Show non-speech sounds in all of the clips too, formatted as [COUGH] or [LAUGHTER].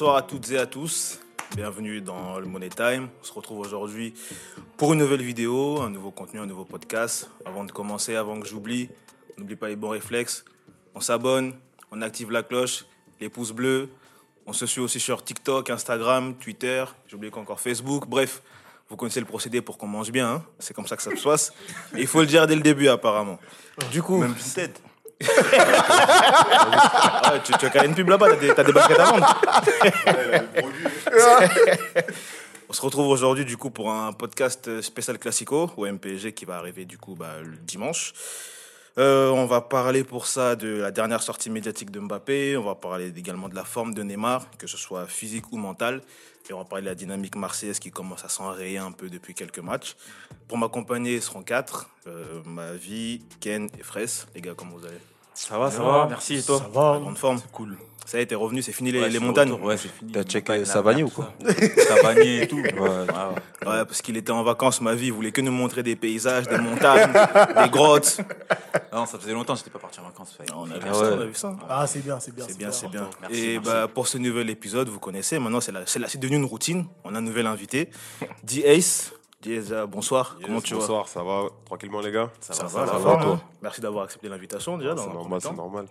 Bonsoir à toutes et à tous. Bienvenue dans le Money Time. On se retrouve aujourd'hui pour une nouvelle vidéo, un nouveau contenu, un nouveau podcast. Avant de commencer, avant que j'oublie, n'oublie pas les bons réflexes. On s'abonne, on active la cloche, les pouces bleus. On se suit aussi sur TikTok, Instagram, Twitter. J'ai oublié qu'encore Facebook. Bref, vous connaissez le procédé pour qu'on mange bien. hein. C'est comme ça que ça se passe. Et il faut le dire dès le début, apparemment. Du coup. Même tête. Ah ouais, tu, tu as quand même une pub là-bas, t'as des, t'as des baskets à vendre. On se retrouve aujourd'hui du coup pour un podcast spécial classico au MPG qui va arriver du coup bah, le dimanche. Euh, on va parler pour ça de la dernière sortie médiatique de Mbappé. On va parler également de la forme de Neymar, que ce soit physique ou mentale. Et on va parler de la dynamique marseillaise qui commence à s'enrayer un peu depuis quelques matchs. Pour m'accompagner, ils seront quatre. Euh, ma vie, Ken et Fraisse. Les gars, comment vous allez? Ça va, ça va, merci. Et toi Ça va. En grande forme C'est cool. Ça y est, t'es revenu, c'est fini les, Ouais, les c'est montagnes retour, Ouais, c'est fini. T'as checké Savanier ou quoi [LAUGHS] ça. Savanier et tout. Ouais, Ouais, parce qu'il était en vacances, ma vie, il voulait que nous montrer des paysages, des montagnes, [LAUGHS] des grottes. Non, ça faisait longtemps que j'étais pas parti en vacances. ça. On a vu Ah ça, ouais. on a vu ça. Ah, c'est bien, c'est bien. C'est bien, c'est bien. Merci, Et merci. bah, pour ce nouvel épisode, vous connaissez, maintenant c'est la- c'est la- c'est devenu une routine. On a un nouvel invité, D-Ace. Euh, bonsoir, Yes, comment tu vas Bonsoir, ça va tranquillement les gars Ça, Ça va, va, ça va. toi hein Merci d'avoir accepté l'invitation déjà. dans C'est normal, c'est normal.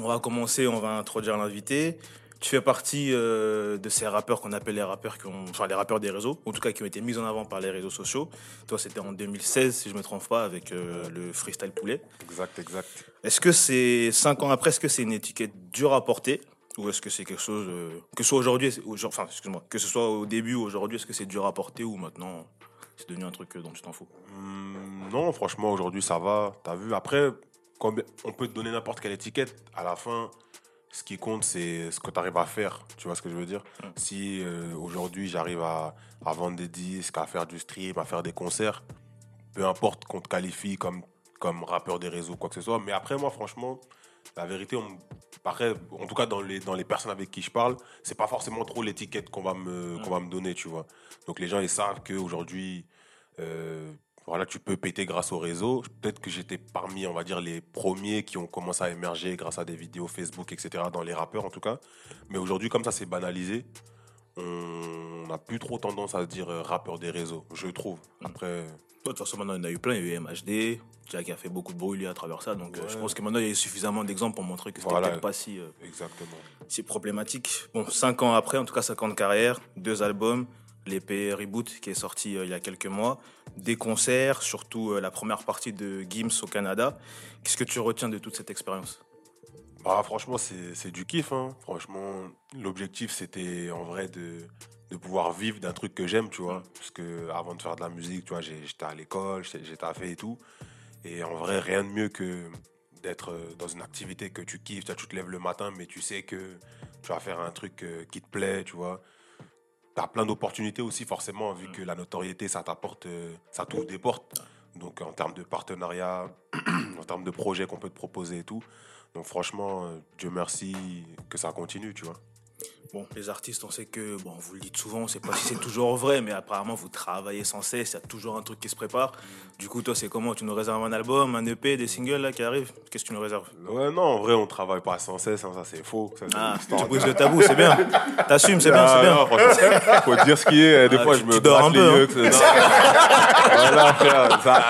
On va commencer, on va introduire l'invité. Tu fais partie euh, de ces rappeurs qu'on appelle les rappeurs qui ont, enfin les rappeurs des réseaux, en tout cas qui ont été mis en avant par les réseaux sociaux. Toi, c'était en 2016, si je me trompe pas, avec euh, le freestyle poulet. Exact, exact. Est-ce que c'est cinq ans après, est-ce que c'est une étiquette dure à porter? Ou est-ce que c'est quelque chose euh, que ce soit aujourd'hui, enfin excuse-moi, que ce soit au début ou aujourd'hui, est-ce que c'est dur à porter ou maintenant c'est devenu un truc euh, dont tu t'en fous? Hum, non, franchement, aujourd'hui ça va. T'as vu Après, on peut te donner n'importe quelle étiquette. À la fin, ce qui compte, c'est ce que tu arrives à faire. Tu vois ce que je veux dire? Si euh, aujourd'hui j'arrive à, à vendre des disques, à faire du stream, à faire des concerts, peu importe qu'on te qualifie comme, comme rappeur des réseaux, quoi que ce soit. Mais après, moi, franchement, la vérité, on, après, en tout cas dans les, dans les personnes avec qui je parle, c'est pas forcément trop l'étiquette qu'on va, me, qu'on va me donner, tu vois. Donc les gens, ils savent qu'aujourd'hui, euh, voilà, tu peux péter grâce au réseau. Peut-être que j'étais parmi, on va dire, les premiers qui ont commencé à émerger grâce à des vidéos Facebook, etc., dans les rappeurs en tout cas. Mais aujourd'hui, comme ça, c'est banalisé. On n'a plus trop tendance à se dire euh, rappeur des réseaux, je trouve. Après, De toute façon, maintenant, il y en a eu plein. Il y a eu MHD, Jack a fait beaucoup de bruit lui à travers ça. Donc, euh, je pense que maintenant, il y a eu suffisamment d'exemples pour montrer que c'était Voilà. peut-être pas si, euh, exactement. si problématique. Bon, cinq ans après, en tout cas, cinq ans de carrière, deux albums, l'épée Reboot qui est sorti euh, il y a quelques mois, des concerts, surtout euh, la première partie de Gims au Canada. Qu'est-ce que tu retiens de toute cette expérience? Bah, franchement, c'est du kiff. hein. Franchement, l'objectif, c'était en vrai de, de pouvoir vivre d'un truc que j'aime, tu vois. Parce que avant de faire de la musique, tu vois, j'étais à l'école, j'ai j'ai taffé et tout. Et en vrai, rien de mieux que d'être euh, dans une activité que tu kiffes. Tu te lèves le matin, mais tu sais que tu vas faire un truc euh, qui te plaît, tu vois. Tu as plein d'opportunités aussi, forcément, vu que la notoriété, ça t'apporte, euh, ça t'ouvre des portes. Donc, en termes de partenariat, [CLEARS THROAT] en termes de projets qu'on peut te proposer et tout. Donc franchement, euh, Dieu merci que ça continue, tu vois. Bon, les artistes, on sait que, bon, vous le dites souvent, on ne sait pas si c'est toujours vrai, mais apparemment, vous travaillez sans cesse, il y a toujours un truc qui se prépare. Du coup, toi, c'est comment? Tu nous réserves un album, un EP, des singles là qui arrivent? Qu'est-ce que tu nous réserves? Ouais, non, en vrai, on travaille pas sans cesse, hein, ça c'est faux. Ça, c'est Ah, tu brises le tabou, c'est bien. T'assumes, c'est bien, c'est Ah, bien. non, franchement, faut dire ce qui est. Des Ah, fois, tu- je me dors un peu, hein. [LAUGHS] voilà, frère, ça,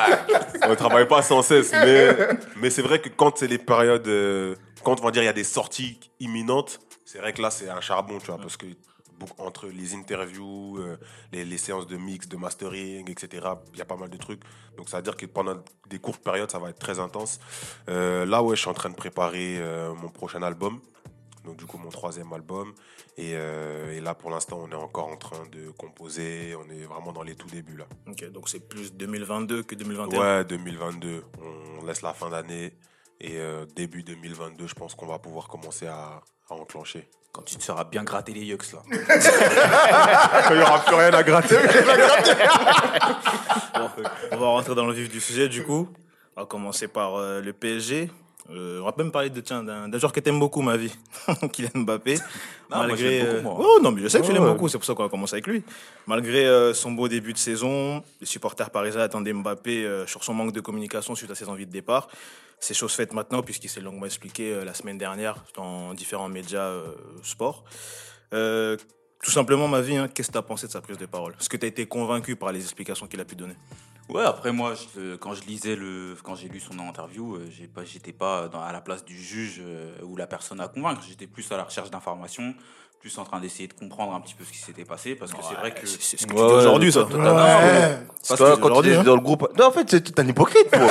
on travaille pas sans cesse. Mais, mais c'est vrai que quand c'est les périodes, euh, quand on va dire il y a des sorties imminentes, c'est vrai que là, c'est un charbon, tu vois, parce que entre les interviews, euh, les, séances de mix, de mastering, etc., il y a pas mal de trucs. Donc, ça veut dire que pendant des courtes périodes, ça va être très intense. Euh, là, ouais, je suis en train de préparer mon prochain album. Donc, du coup, mon troisième album. Et, euh, et là, pour l'instant, on est encore en train de composer. On est vraiment dans les tout débuts, là. Ok, donc c'est plus 2022 que 2021. Ouais, 2022. On laisse la fin d'année. Et euh, début 2022, je pense qu'on va pouvoir commencer à, à enclencher. Quand tu te seras bien gratté les yucks [LAUGHS] là. Il n'y aura plus rien à gratter. [LAUGHS] [LAUGHS] Bon, on va rentrer dans le vif du sujet du coup. On va commencer par euh, le PSG. Euh, on va même parler de tiens d'un joueur que t'aimes beaucoup ma vie, [LAUGHS] Kylian Mbappé. Non, moi, je l'aime euh, beaucoup, moi. oh, non mais je sais que tu l'aimes ouais. beaucoup, c'est pour ça qu'on va commencer avec lui. Malgré euh, son beau début de saison, les supporters parisiens attendaient Mbappé euh, sur son manque de communication suite à ses envies de départ. C'est chose faite maintenant puisqu'il s'est longuement expliqué la semaine dernière dans différents médias sport. Tout simplement, ma vie, hein, qu'est-ce que tu as pensé de sa prise de parole? Est-ce que tu as été convaincu par les explications qu'il a pu donner? Ouais, après moi, quand je lisais le, quand j'ai lu son interview, euh, j'ai pas, j'étais pas à la place du juge euh, ou la personne à convaincre. J'étais plus à la recherche d'informations, plus en train d'essayer de comprendre un petit peu ce qui s'était passé, parce que c'est vrai que C'est ce que Ouais, tu dis ouais, aujourd'hui, ça. Ouais. C'est parce toi, que quand tu es hein. dans le groupe. Non, en fait, c'est t'es un hypocrite, toi.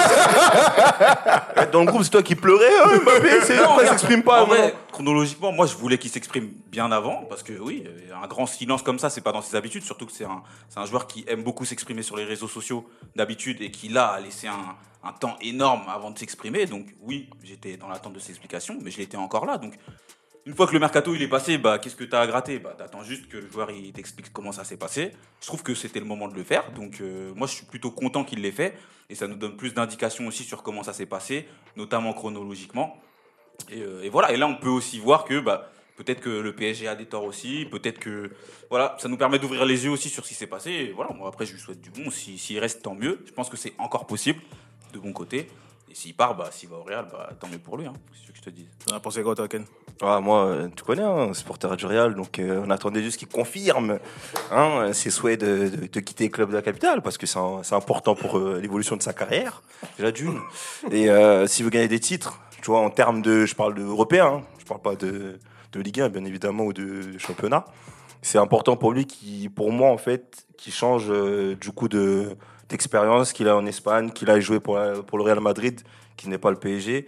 [LAUGHS] dans le groupe, c'est toi qui pleurais. hein, Mbappé, c'est Non, il s'exprime pas. En vrai, chronologiquement, moi, je voulais qu'il s'exprime bien avant, parce que oui, un grand silence comme ça, c'est pas dans ses habitudes, surtout que c'est un, c'est un joueur qui aime beaucoup s'exprimer sur les réseaux sociaux d'habitude et qui là a laissé un, un temps énorme avant de s'exprimer. Donc oui, j'étais dans l'attente de ses explications, mais je l'étais encore là. Donc une fois que le mercato il est passé, bah qu'est-ce que t'as à gratter? Bah t'attends juste que le joueur t'explique comment ça s'est passé. Je trouve que c'était le moment de le faire, donc euh, moi je suis plutôt content qu'il l'ait fait et ça nous donne plus d'indications aussi sur comment ça s'est passé, notamment chronologiquement. Et, euh, voilà, et là on peut aussi voir que bah, peut-être que le PSG a des torts aussi, peut-être que voilà, ça nous permet d'ouvrir les yeux aussi sur ce qui s'est passé. Voilà, moi après je lui souhaite du bon, Si- s'il reste tant mieux, je pense que c'est encore possible de mon côté. Et s'il part, bah, s'il va au Real, bah, tant mieux pour lui, hein, c'est ce que je te dis. T'en as pensé quoi, toi, Ken? Ah, moi, euh, tu connais, hein, supporter du Real, donc euh, on attendait juste qu'il confirme hein, ses souhaits de, de- de quitter le club de la capitale, parce que c'est important pour euh, l'évolution de sa carrière, déjà d'une. Et euh, s'il veut gagner des titres, tu vois, en termes de. Je parle d'européen, hein, je parle pas de, de Ligue 1, bien évidemment, ou de championnat. C'est important pour lui, qui, pour moi, en fait, qui change euh, du coup de d'expérience qu'il a en Espagne, qu'il a joué pour, pour le Real Madrid, qui n'est pas le PSG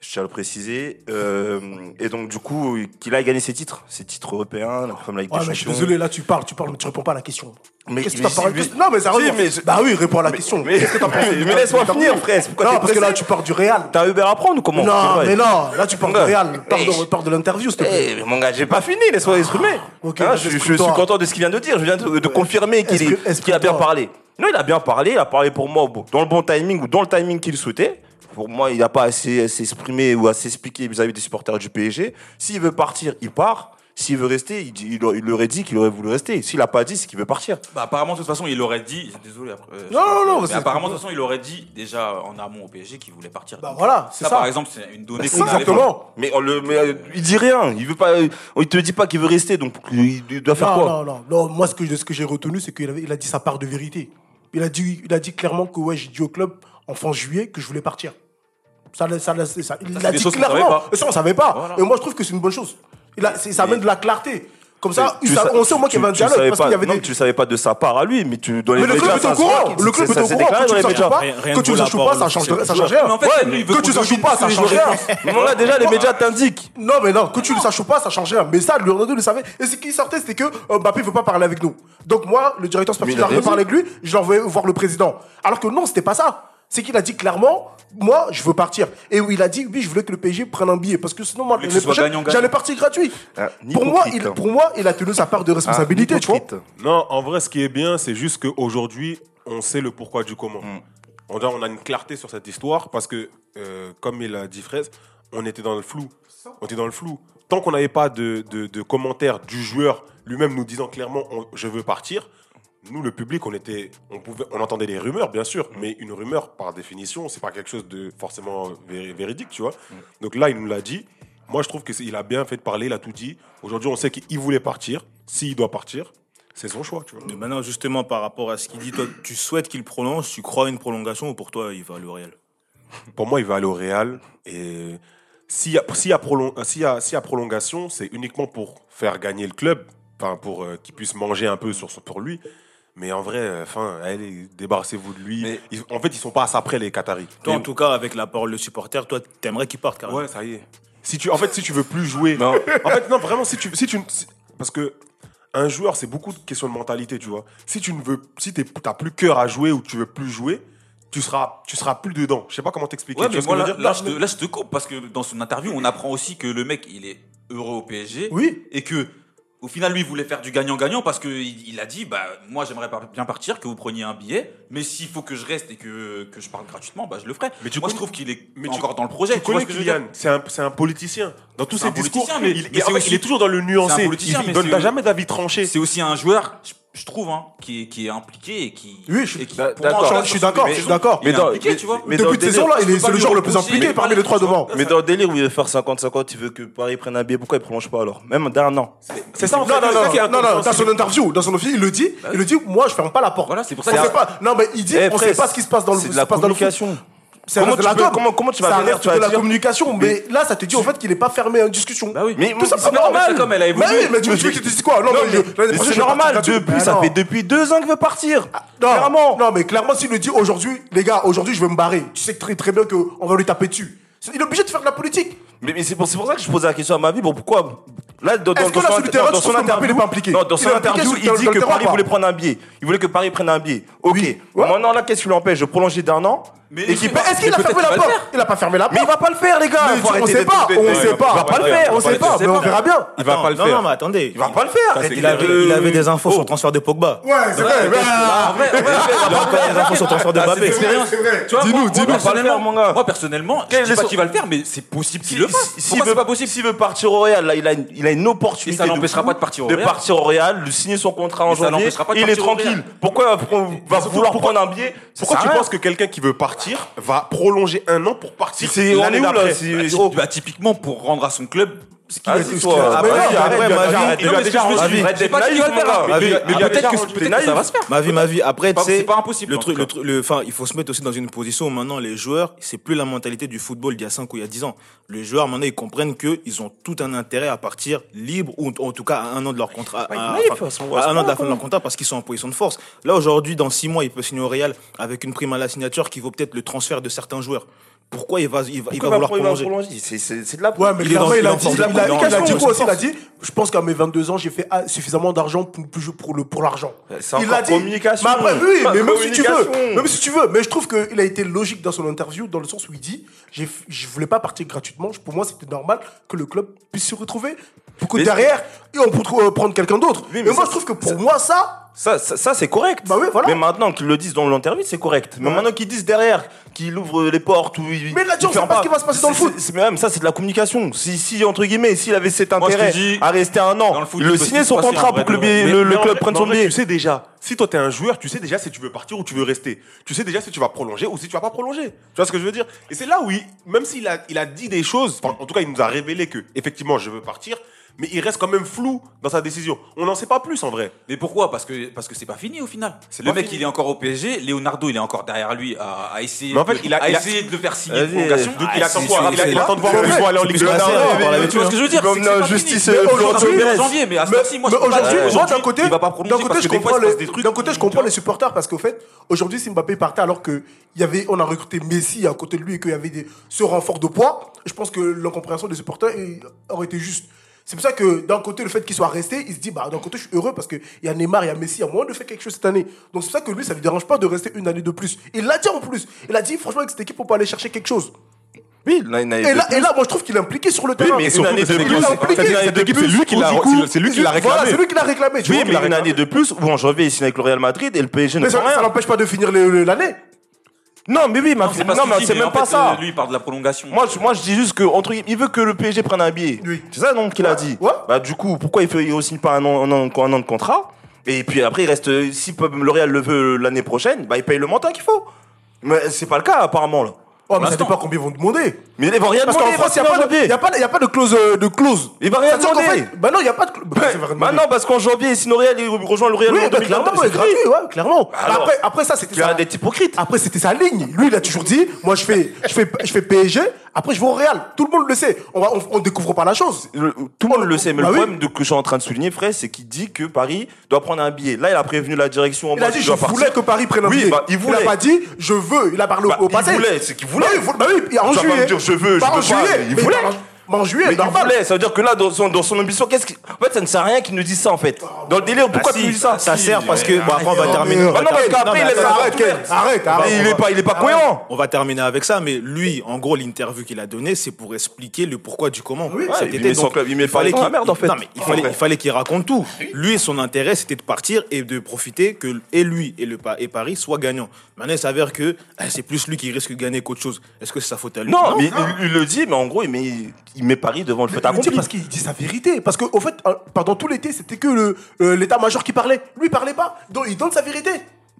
je tiens à le préciser. Euh, et donc, du coup, qu'il aille gagner ses titres, ses titres européens, comme la Ligue Ouais, des mais je suis désolé, là tu parles, tu parles, mais tu réponds pas à la question. Mais- Qu'est-ce que t'as parlé mais- Non, mais sérieusement. si, mais je- Bah oui, réponds à la question. Mais, Qu'est-ce que t'as pensé [LAUGHS] mais, laisse-moi finir, frère. Pourquoi Non, parce que là tu parles du Real. T'as Uber à prendre ou comment Non, mais non, là tu parles du. Real. Parle Eh, de, l'interview, s'il te plaît. Eh, mais mon gars, j'ai pas fini, laisse-moi exprimer. ok, Hein, vas-y, je, je suis content de ce qu'il vient de dire. Je viens de, de confirmer qu'il a bien parlé. Non, il a bien parlé. Il a parlé pour moi dans le bon timing ou dans le timing qu'il souhaitait. Pour moi, il n'a pas assez à s'exprimer ou à s'expliquer vis-à-vis des supporters du PSG. S'il veut partir, il part. S'il veut rester, il, dit- il, aurait dit qu'il aurait voulu rester. S'il n'a pas dit, c'est qu'il veut partir. Bah, apparemment, de toute façon, il aurait dit. Désolé après. euh, Non, non, non, mais c'est- apparemment, de toute façon, il aurait dit déjà en amont au PSG qu'il voulait partir. Bah Donc, voilà, c'est ça. par exemple, c'est une donnée avait Exactement. Mais, on le, mais euh, il dit rien. Il veut pas. euh, il te dit pas qu'il veut rester. Donc il, il doit faire non, quoi? non, non, non. Moi, ce que, ce que j'ai retenu, c'est qu'il a dit sa part de vérité. Il a dit, il a dit clairement que ouais, j'ai dit au club en fin juillet que je voulais partir. Ça, ça, ça, ça- il l'a dit clairement. ça, on savait pas. Voilà. Et moi, je trouve que c'est une bonne chose. Il a, ça amène de la clarté. Comme ça, Tu sa- sa- on sait au moins tu- qu'il y avait un dialogue savais parce pas- qu'il y avait non, des. Tu savais pas de sa part à lui, mais tu dans les Mais le club est au courant. Le club est au courant. Que tu les saches pas, que ne tu saches pas, ça change ça rien. Que tu qu'on saches pas, ça change rien. [LAUGHS] bon, là, déjà, les médias t'indiquent. Non, mais non, que tu ne saches pas, ça change rien. Mais ça, Leonardo le savait. Et ce qui sortait, c'était que euh, Mbappé veut pas parler avec nous. Donc moi, le directeur sportif, raison. parler avec lui, je l'envoie voir le président. Alors que non, c'était pas ça. C'est qu'il a dit clairement, moi, je veux partir. Et où il a dit, oui, je voulais que le PSG prenne un billet. Parce que sinon, moi, gagnant-gagnant. j'allais partir gratuit. Ah, pour, moi, il, pour moi, il a tenu sa part de responsabilité, Ah, tu vois. hypocrite. Non, en vrai, ce qui est bien, c'est juste qu'aujourd'hui, on sait le pourquoi du comment. On, a, on a une clarté sur cette histoire parce que, euh, comme il a dit Fraise, on était dans le flou. On était dans le flou. Tant qu'on n'avait pas de, de- de commentaires du joueur lui-même nous disant clairement on- je veux partir, nous, le public, on, était, on, pouvait, on entendait des rumeurs, bien sûr, mais une rumeur, par définition, c'est pas quelque chose de forcément vé- véridique, tu vois. Donc là, il nous l'a dit. Moi, je trouve qu'il a bien fait de parler, il a tout dit. Aujourd'hui, on sait qu'il voulait partir. S'il doit partir, c'est son choix, tu vois. Mais maintenant, justement, par rapport à ce qu'il dit, toi, tu souhaites qu'il prolonge, tu crois à une prolongation ou pour toi, il va aller au Real Pour moi, il va aller au Real. Et s'il y, a- s'il y, y, a- s'il y a prolongation, c'est uniquement pour faire gagner le club, enfin pour euh, qu'il puisse manger un peu sur, pour lui. Mais en vrai, euh, enfin, allez, débarrassez-vous de lui. Mais- Ils- en fait, ils sont pas à ça près, les Qataris. Toi, Mais- en tout cas, avec la parole de supporter, toi, t'aimerais qu'il parte carrément. Ouais, ça y est. Si tu, en fait, si tu veux plus jouer. Non. En fait, non, vraiment, si tu, si tu, si- parce que un joueur, c'est beaucoup de questions de mentalité, tu vois. Si tu ne veux, si t'as plus cœur à jouer ou tu veux plus jouer, tu seras, tu seras plus dedans. Je sais pas comment t'expliquer. Ouais, mais moi, là, je veux dire? là, je te, là, je te coupe parce que dans son interview, on apprend aussi que le mec, il est heureux au PSG. Oui. Et que, au final, lui, il voulait faire du gagnant-gagnant parce qu'il il a dit, bah, moi, j'aimerais bien partir, que vous preniez un billet, mais s'il faut que je reste et que, que je parte gratuitement, bah, je le ferai. Mais tu moi, je trouve qu'il est mais tu- encore dans le projet. Tu connais Kylian, c'est un, un politicien. Dans tous ses discours, mais- il, mais aussi- il est toujours dans le nuancé. c'est un politicien, il, mais donne jamais d'avis tranché. C'est aussi un joueur, je, je trouve hein, qui est impliqué et qui oui bah, je, je, suis d'accord je suis d'accord. Mais, mais, impliqué, tu vois. depuis cette saison là il est, le joueur le plus impliqué parmi les trois devant mais dans le délire où il veut faire 50 50 il veut que Paris prenne un billet pourquoi il prolonge pas alors? Même d'un an c'est ça en fait non non non dans son interview dans son office il le dit il le dit moi je ferme pas la porte. Voilà c'est pour ça non mais il dit eh, on sait pas ce qui se passe dans le dans c'est comment, tu comment, tu vas ça de la communication, mais là, ça te dit en fait qu'il n'est pas fermé à une discussion. Bah oui. Mais tout ça, c'est normal. Comme elle a. Mais oui, mais tu me dis tu dis quoi? Non, non mais c'est normal. Depuis, ça ah fait depuis deux ans qu'il veut partir. Ah, clairement. Non, mais clairement, s'il nous dit aujourd'hui, les gars, aujourd'hui, je vais me barrer. Tu sais très très bien qu'on va lui taper dessus. Il est obligé de faire de la politique. Mais, c'est pour, pour, ça que je posais la question à ma vie. Bon, pourquoi? Là, dans, son, interview, il, impliqué? Non, dans son interview, il dit que Paris voulait prendre un billet. Il voulait que Paris prenne un billet. Ok. Ouais. Maintenant, là, qu'est-ce qui l'empêche de prolonger d'un an? Mais Est-ce qu'il a fermé la porte Il a pas fermé la porte. Mais il va pas le faire, les gars. on ne sait pas, on ne sait pas. Il va pas le faire, on sait pas, on verra bien. Il va pas le faire. Non, mais attendez. Il va pas le faire. Il avait des infos oh. sur le transfert de Pogba. Ouais, c'est vrai. Bah, il a des infos sur le transfert de ah, Mbappé. Dis-nous, dis-nous. Moi, personnellement, je dis pas qu'il va le faire, mais c'est possible qu'il le fasse. C'est pas possible S'il veut partir au Real, il a une opportunité. ça n'empêchera pas de partir au Real. De partir au Real, de signer son contrat en janvier. Il est tranquille. Pourquoi va vouloir prendre un billet Pourquoi tu penses que quelqu'un qui veut partir va prolonger un an pour partir l'année d'après. Bah, bah, typiquement, pour rendre à son club, ce qui est tout ce Après, après, ma vie, Ma vie, peut-être que ça va se. Ma vie, ma vie. Après, tu sais, c'est pas impossible. Le truc, le truc, enfin, il faut se mettre aussi dans une position où maintenant les joueurs, c'est plus la mentalité du football d'il y a 5 ou il y a 10 ans. Les joueurs, maintenant, ils comprennent que ils ont tout un intérêt à partir libre ou en tout cas à un an de leur contrat, à, un an de la fin de leur contrat parce qu'ils sont en position de force. Là, aujourd'hui, dans 6 mois, il peut signer au Real avec une prime à la signature qui vaut peut-être le transfert de certains joueurs pourquoi il va, il va, il va vouloir prolonger, prolonger C'est de la Ouais, mais il, il, a dit, il, a, il a dit quoi aussi Il a dit Je pense qu'à mes 22 ans, j'ai fait ah, suffisamment d'argent pour, pour, le, pour l'argent. Il l'a dit. Communication. Mais après, oui, mais même si tu veux. Même si tu veux. Mais je trouve qu'il a été logique dans son interview, dans le sens où il dit Je voulais pas partir gratuitement. Pour moi, c'était normal que le club puisse se retrouver. Pour que mais derrière, on peut euh, prendre quelqu'un d'autre. Mais moi, je trouve que pour moi, ça, ça, ça, c'est correct. Bah mais maintenant qu'ils le disent dans l'interview, c'est correct. Mais maintenant qu'ils disent derrière, qu'ils ouvrent les portes, ou ils. Mais là, tu on sait pas ce qui va se passer dans le foot. Mais même ça, c'est de la communication. Si, entre guillemets, s'il avait cet intérêt à rester un an, le, signer son contrat pour que le, le, club prenne son billet. Tu sais déjà. Si toi, t'es un joueur, tu sais déjà si tu veux partir ou tu veux rester. Tu sais déjà si tu vas prolonger ou si tu vas pas prolonger. Tu vois ce que je veux dire? Et c'est là où, il, même s'il a, il a dit des choses, en tout cas, il nous a révélé que, effectivement, je veux partir mais il reste quand même flou dans sa décision. On n'en sait pas plus en vrai. Mais pourquoi? Parce que parce que c'est pas fini au final. Le mec, il est encore au PSG. Leonardo, il est encore derrière lui à, à essayer. Mais en fait, il a, a essayé de le faire signer une prolongation. Donc ah, il attend quoi? Il, il attend de voir où il aller en Ligue 1. Tu vois ce que je veux dire C'est justice aujourd'hui. Mais aujourd'hui, moi d'un côté, d'un côté, je comprends les d'un côté, je comprends les supporters parce qu'au fait, aujourd'hui, si Mbappé partait alors que on a recruté Messi à côté de lui et qu'il y avait ce renfort de poids, je pense que l'incompréhension des supporters aurait été juste. C'est pour ça que d'un côté, le fait qu'il soit resté, il se dit, bah, d'un côté, je suis heureux parce qu'il y a Neymar, il y a Messi, il y a moyen de faire quelque chose cette année. Donc c'est pour ça que lui, ça ne lui dérange pas de rester une année de plus. Il l'a dit en plus. Il a dit, franchement, avec cette équipe, on peut aller chercher quelque chose. Oui, il a et, là, et là, moi, je trouve qu'il est impliqué sur le terrain. Mais surtout, année de plus, c'est lui qui l'a réclamé. C'est lui qui l'a réclamé. Oui, mais une année de plus, où en janvier, il signe avec le Real Madrid et le PSG ne Mais ça l'empêche pas de finir l'année. Non, mais oui. Non, mais c'est même pas ça. Lui, il parle de la prolongation. Moi, je, moi, je dis juste que, entre il veut que le PSG prenne un billet. C'est ça, donc, qu'il a dit. Ouais. Bah, du coup, pourquoi il ne il signe pas un an, un, an, de contrat? Et puis après, il reste, si L'Oréal le veut l'année prochaine, bah, il paye le montant qu'il faut. Mais c'est pas le cas, apparemment, là. Oh, mais ça dépend combien ils vont demander. Mais ils vont rien demander. Parce qu'en France, il n'y a, pas de clause. Euh, de clause. Ils vont rien demander. bah non, il n'y a pas. Bah, bah non, parce qu'en janvier, si L'Oréal rejoint L'Oréal oui, en 2022, c'est gratuit, ouais, clairement. Bah après, ça, c'était. Tu as des hypocrites. Après, c'était sa ligne. Lui, il a toujours dit, moi, je fais, je fais, je fais PSG. Après, je vais au Real. Tout le monde le sait. On va, on, on découvre pas la chose. Tout le monde bah le sait. Mais le oui. problème de, que je suis en train de souligner, frère, c'est qu'il dit que Paris doit prendre un billet. Là, il a prévenu la direction. En il a dit, je voulais que Paris prenne un billet. Bah, il voulait. Il a pas dit, je veux. Il a parlé au, bah, passé. Il voulait, c'est qu'il bah voulait. Bah, oui, en juillet. Dire, je veux, je. Il voulait. Bon, juillet, mais normal. Voulais, ça veut dire que là, dans son, dans son ambition, qu'est-ce qui... En fait, ça ne sert à rien qu'il nous dise ça, en fait. Ah, dans le délire, bah pourquoi tu dis ça bah Ça sert parce que... Bon, après, on va terminer. Bah non, parce qu'après, il arrête, arrête, arrête. Il est pas, il est pas cohérent. On va terminer avec ça, mais lui, en gros, l'interview qu'il a donnée, c'est pour expliquer le pourquoi du comment. Oui, il fallait qu'il merde, en fait. Non, mais il fallait, qu'il raconte tout. Lui, son intérêt, c'était de partir et de profiter que et lui et le et Paris soient gagnants. Maintenant, il s'avère que eh, c'est plus lui qui risque de gagner qu'autre chose. Est-ce que c'est sa faute à lui? Non, mais il le dit, mais en gros, mais il met Paris devant le dit accompli. parce qu'il dit sa vérité. Parce qu'au fait, euh, pendant tout l'été, c'était que le, euh, l'état-major qui parlait. Lui, il parlait pas. Donc, il donne sa vérité.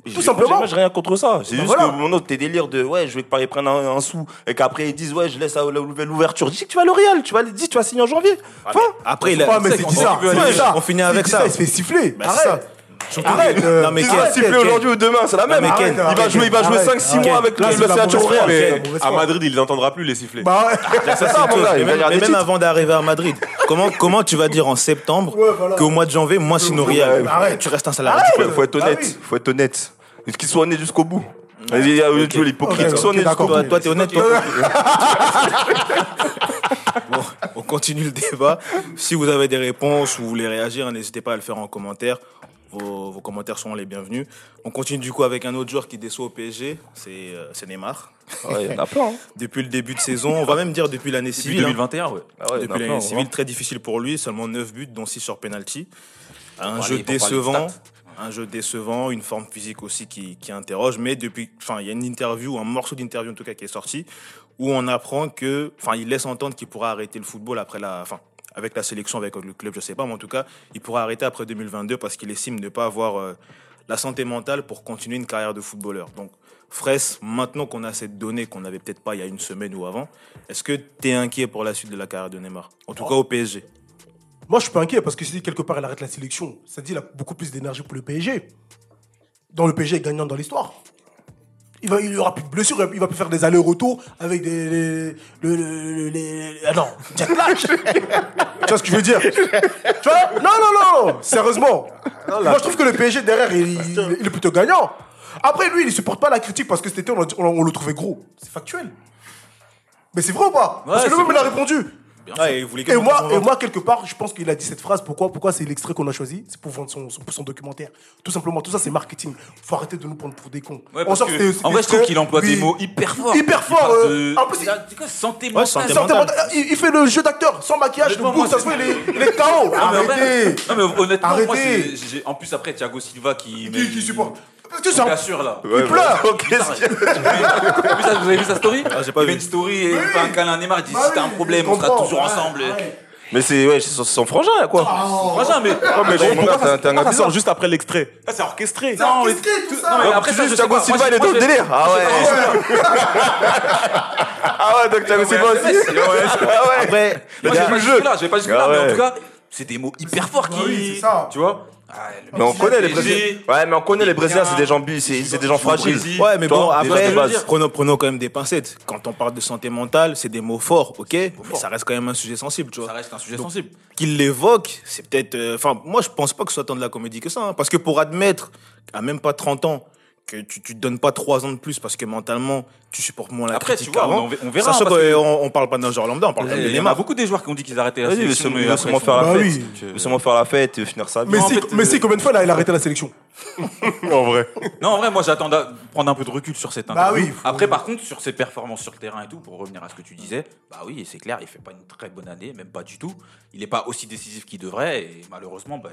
Tout J'ai- simplement. Moi, j'ai rien contre ça. C'est Bah juste voilà. que mon autre, tes délires de ouais, je veux que Paris prenne un, un sou et qu'après ils disent ouais, je laisse à la nouvelle ouverture. Dis que tu vas à L'Oréal, tu vas, dis, tu vas signer en janvier. Enfin, Après, il a. Mais c'est dit ça. on- finit avec ça. Il se fait siffler. C'est Arrête. Ça. Surtout Arrête, que- euh, Non, mais siffler aujourd'hui ou demain, c'est la même. mais Ken, il va jouer, il va jouer arrête, 5-6 arrête. mois avec Là, le au Real. Mais à. Madrid, il les entendra plus les sifflets. Bah, ouais. C'est ça, mon gars. Mais Il va même, mais avant d'arriver à Madrid, comment, comment tu vas dire en septembre Ouais, voilà. qu'au mois de janvier, moi, Ouais, Real. Arrête. Tu restes un salarié du club. Faut être Ah honnête. oui. Faut être honnête. Qu'il soit honnête jusqu'au bout. Euh, tu veux l'hypocrite, soit honnête jusqu'au bout. Toi, toi, t'es honnête, toi [LAUGHS] Bon, on continue le débat. Si vous avez des réponses ou vous voulez réagir, n'hésitez pas à le faire en commentaire. Vos, vos commentaires seront les bienvenus. On continue du coup avec un autre joueur qui déçoit au PSG, c'est euh, c'est Neymar. Ouais, il y en a plein. hein. [LAUGHS] Depuis le début de saison, on va même dire depuis l'année Depuis civile. hein. 2021, ouais. Ah ouais, Depuis l'année vraiment. civile, très difficile pour lui, seulement 9 buts, dont 6 sur penalty. Un jeu décevant, un jeu décevant, une forme physique aussi qui, qui interroge. Mais depuis, enfin, il y a une interview, un morceau d'interview en tout cas qui est sorti, où on apprend que, enfin, il laisse entendre qu'il pourra arrêter le football après la, enfin, avec la sélection, avec le club, je sais pas, mais en tout cas, il pourra arrêter après 2022 parce qu'il estime ne pas avoir euh, la santé mentale pour continuer une carrière de footballeur. Donc, Fraisse, maintenant qu'on a cette donnée qu'on n'avait peut-être pas il y a une semaine ou avant, est-ce que tu es inquiet pour la suite de la carrière de Neymar? En tout cas au PSG. Moi, je suis pas inquiet parce que si quelque part il arrête la sélection, ça dit qu'il a beaucoup plus d'énergie pour le PSG. Dans le PSG est gagnant dans l'histoire. Il va, il aura plus de blessures, il va plus faire des allers-retours avec des. Les, le- le- les- ah non, jet lag. [LAUGHS] tu vois ce que je veux dire? Tu vois? Non, non, non, sérieusement. Moi, je trouve que le PSG derrière, il, il- il est plutôt gagnant. Après, lui, il supporte pas la critique parce que cet été, on, le trouvait gros. C'est factuel. Mais c'est vrai ou pas? Parce que c'est lui-même, il a répondu. Ouais, il voulait Et moi, et quelque part, je pense qu'il a dit cette phrase. Pourquoi, pourquoi c'est l'extrait qu'on a choisi? C'est pour vendre son, son, son documentaire. Tout simplement, tout ça, c'est marketing. faut arrêter de nous prendre pour des cons. Ouais, parce que, en vrai, je trouve qu'il emploie des mots hyper forts. Hyper forts, euh, de- en plus, il santé Ouais, mentale santé Santé mentale. mentale. Il, il fait le jeu d'acteur, sans maquillage, le bout, ça se il est, il est KO. Arrêtez. Non, mais honnêtement, moi, en plus, après, Thiago Silva qui. Qui, qui supporte Tu sais, Bien sûr, là. Ouais, pleure. qu'il y a Vous avez vu ça- vous avez vu sa story Ah, j'ai pas Il fait vu. une story et il fait un câlin à Neymar. Il dit Bah si t'as un problème, on sera toujours Ouais, ensemble. ouais. Mais c'est ouais, c'est son- son frangin, là, quoi. Franchement, mais. mais bon, ça- t'es un- t'es un pourquoi gars ça bizarre. sort juste après l'extrait Là, c'est orchestré. Non, mais- Orchestré, tout ça. non, mais Donc, après tu ça, Thiago pas. Silva, il est dans le délire. Ah ouais. Ah ouais, donc Thiago Silva aussi. Ah ouais. Après, je vais pas le jusque là, je vais pas jusque là, Ah mais en ouais. tout cas, c'est des mots hyper forts qui. Bah oui, c'est ça. Tu vois Ah, Mais on connaît les Brésiliens. Ouais, mais on connaît les Brésiliens, c'est des gens bu, c'est des gens fragiles. Ouais, mais bon, après, prenons, prenons quand même des pincettes. Quand on parle de santé mentale, c'est des mots forts, ok? Mais ça reste quand même un sujet sensible, tu vois. Ça reste un sujet Donc, sensible. Qu'il l'évoque, c'est peut-être. euh, Enfin, moi, je pense pas que ce soit tant de la comédie que ça. hein, parce que pour admettre, à même pas 30 ans, que tu, tu te donnes pas 3 ans de plus parce que mentalement, tu supportes moins la Après, critique tu vois, on- on verra, Sachant parce qu'on que- on parle pas d'un joueur lambda, on parle Il de y en a Neymar. beaucoup des joueurs qui ont dit qu'ils arrêtaient la sélection. laisse-moi mais après, laisse-moi ils faire la Bah fête. oui. Euh, faire la fête et finir ça bien. Mais fait, mais euh, c'est combien de fois là, il a arrêté la sélection [LAUGHS] En vrai. Non, en vrai, moi, j'attends de prendre un peu de recul sur cette Bah interview. oui, faut- Après, par contre, sur ses performances sur le terrain et tout, pour revenir à ce que tu disais, bah oui, c'est clair, il fait pas une très bonne année, même pas du tout. Il est pas aussi décisif qu'il devrait, et malheureusement, bah,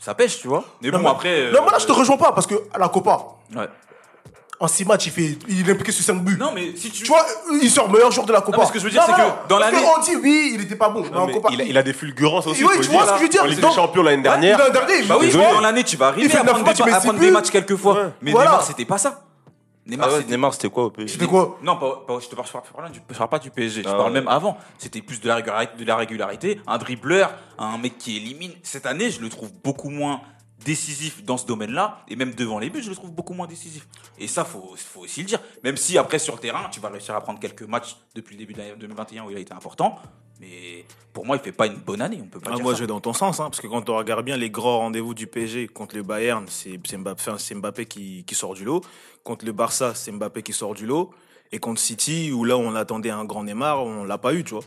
ça pêche, tu vois. Mais bon, Non, mais- après. euh, Non, moi là, je te rejoins pas parce que à la Copa, ouais. en 6 matchs, il, fait, il est impliqué sur 5 buts. Non, mais si tu. Tu vois, il sort meilleur joueur de la Copa. Non, mais ce que je veux dire, c'est que dans parce l'année- on dit oui, il était pas bon. mais en Mais Copa, il, a, il a des fulgurances aussi. Oui, faut tu le vois dire, ce que je veux dire. En Ligue des Donc- Champions l'année dernière. l'année dernière, Bah oui, désolé. dans l'année, tu vas arriver Il fait à neuf prendre, matchs, des, il met à six prendre des buts. matchs quelquefois. Ouais. Mais Voilà. Neymar, c'était pas ça. Neymar, Ah ouais, c'était- Neymar, c'était quoi au PSG C'était quoi Non, pas, pas- je te parle, je parle, du- je parle pas du PSG, je Ah parle ouais. même avant. C'était plus de la, régularité, de la régularité, un dribbleur, un mec qui élimine. Cette année, je le trouve beaucoup moins décisif dans ce domaine-là, et même devant les buts, je le trouve beaucoup moins décisif. Et ça, faut, faut aussi le dire. Même si après sur le terrain, tu vas réussir à prendre quelques matchs depuis le début de l'année 2021 où il a été important, mais pour moi, il fait pas une bonne année. On peut pas Ah, dire moi, ça. je vais dans ton sens, hein, parce que quand on regarde bien les grands rendez-vous du PSG contre le Bayern, c'est Mbappé, Mbappé qui, qui sort du lot. Contre le Barça, c'est Mbappé qui sort du lot. Et contre City, où là, on attendait un grand Neymar, on l'a pas eu, tu vois.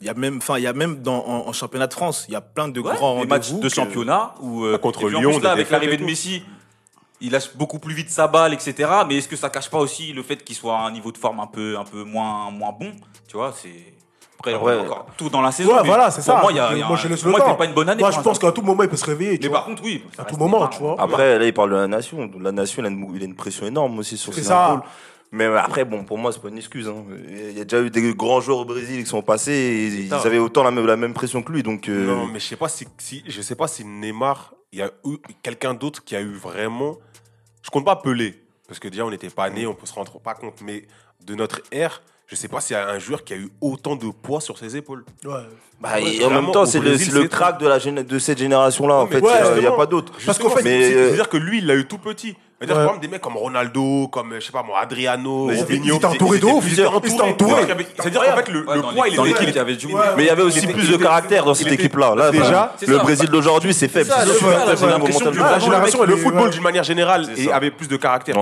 Il y a même, enfin, il y a même dans, en, en championnat de France, il y a plein de Ouais, grands matchs de que- championnat où euh, Contre et puis en Lyon, plus, là, avec l'arrivée de. Messi, il lâche beaucoup plus vite sa balle, etc. Mais est-ce que ça cache pas aussi le fait qu'il soit à un niveau de forme un peu, un peu moins, moins bon Tu vois, c'est après Ouais. encore tout dans la saison. Ouais, voilà, c'est ça. Moi, il y a, il y a moi, un- je laisse pour le moi, il temps. fait pas une bonne année. Moi, je pense qu'à tout moment, il peut se réveiller. tu Mais vois. par contre, oui. À tout moment, tu vois. Après, là, il parle de la nation. La nation, il a une, il a une pression énorme aussi sur C'est ses ça. épaules. Mais après, bon, pour moi, c'est pas une excuse. hein. Il y a déjà eu des grands joueurs au Brésil qui sont passés et ils avaient autant la même, la même pression que lui. Donc, euh, Non, mais je sais pas si, si je sais pas si Neymar, il y a eu quelqu'un d'autre qui a eu vraiment. Je compte pas Pelé parce que déjà on n'était pas né, on peut se rendre pas compte. Mais de notre ère, je sais pas s'il y a un joueur qui a eu autant de poids sur ses épaules. Ouais. bah, Ouais, et en même temps, c'est le, crack de, la, gén- de cette génération-là. En Ouais, fait, ouais, il n'y a justement. pas d'autre. Parce qu'en fait, mais, c'est- euh, c'est-à-dire que lui, il l'a eu tout petit. C'est-à-dire Ouais. par exemple, des mecs comme Ronaldo, comme je sais pas moi, Adriano, Mais Robinho, ils étaient entourés de ouf, ils étaient entourés. C'est-à-dire qu'en fait, le, Ouais, le dans poids, il dans était- l'équipe, il y avait du Ouais. mais il y avait aussi plus de caractère dans cette équipe-là. Là, déjà, le. Brésil d'aujourd'hui, c'est faible. la génération et le football d'une manière générale avait plus de caractère.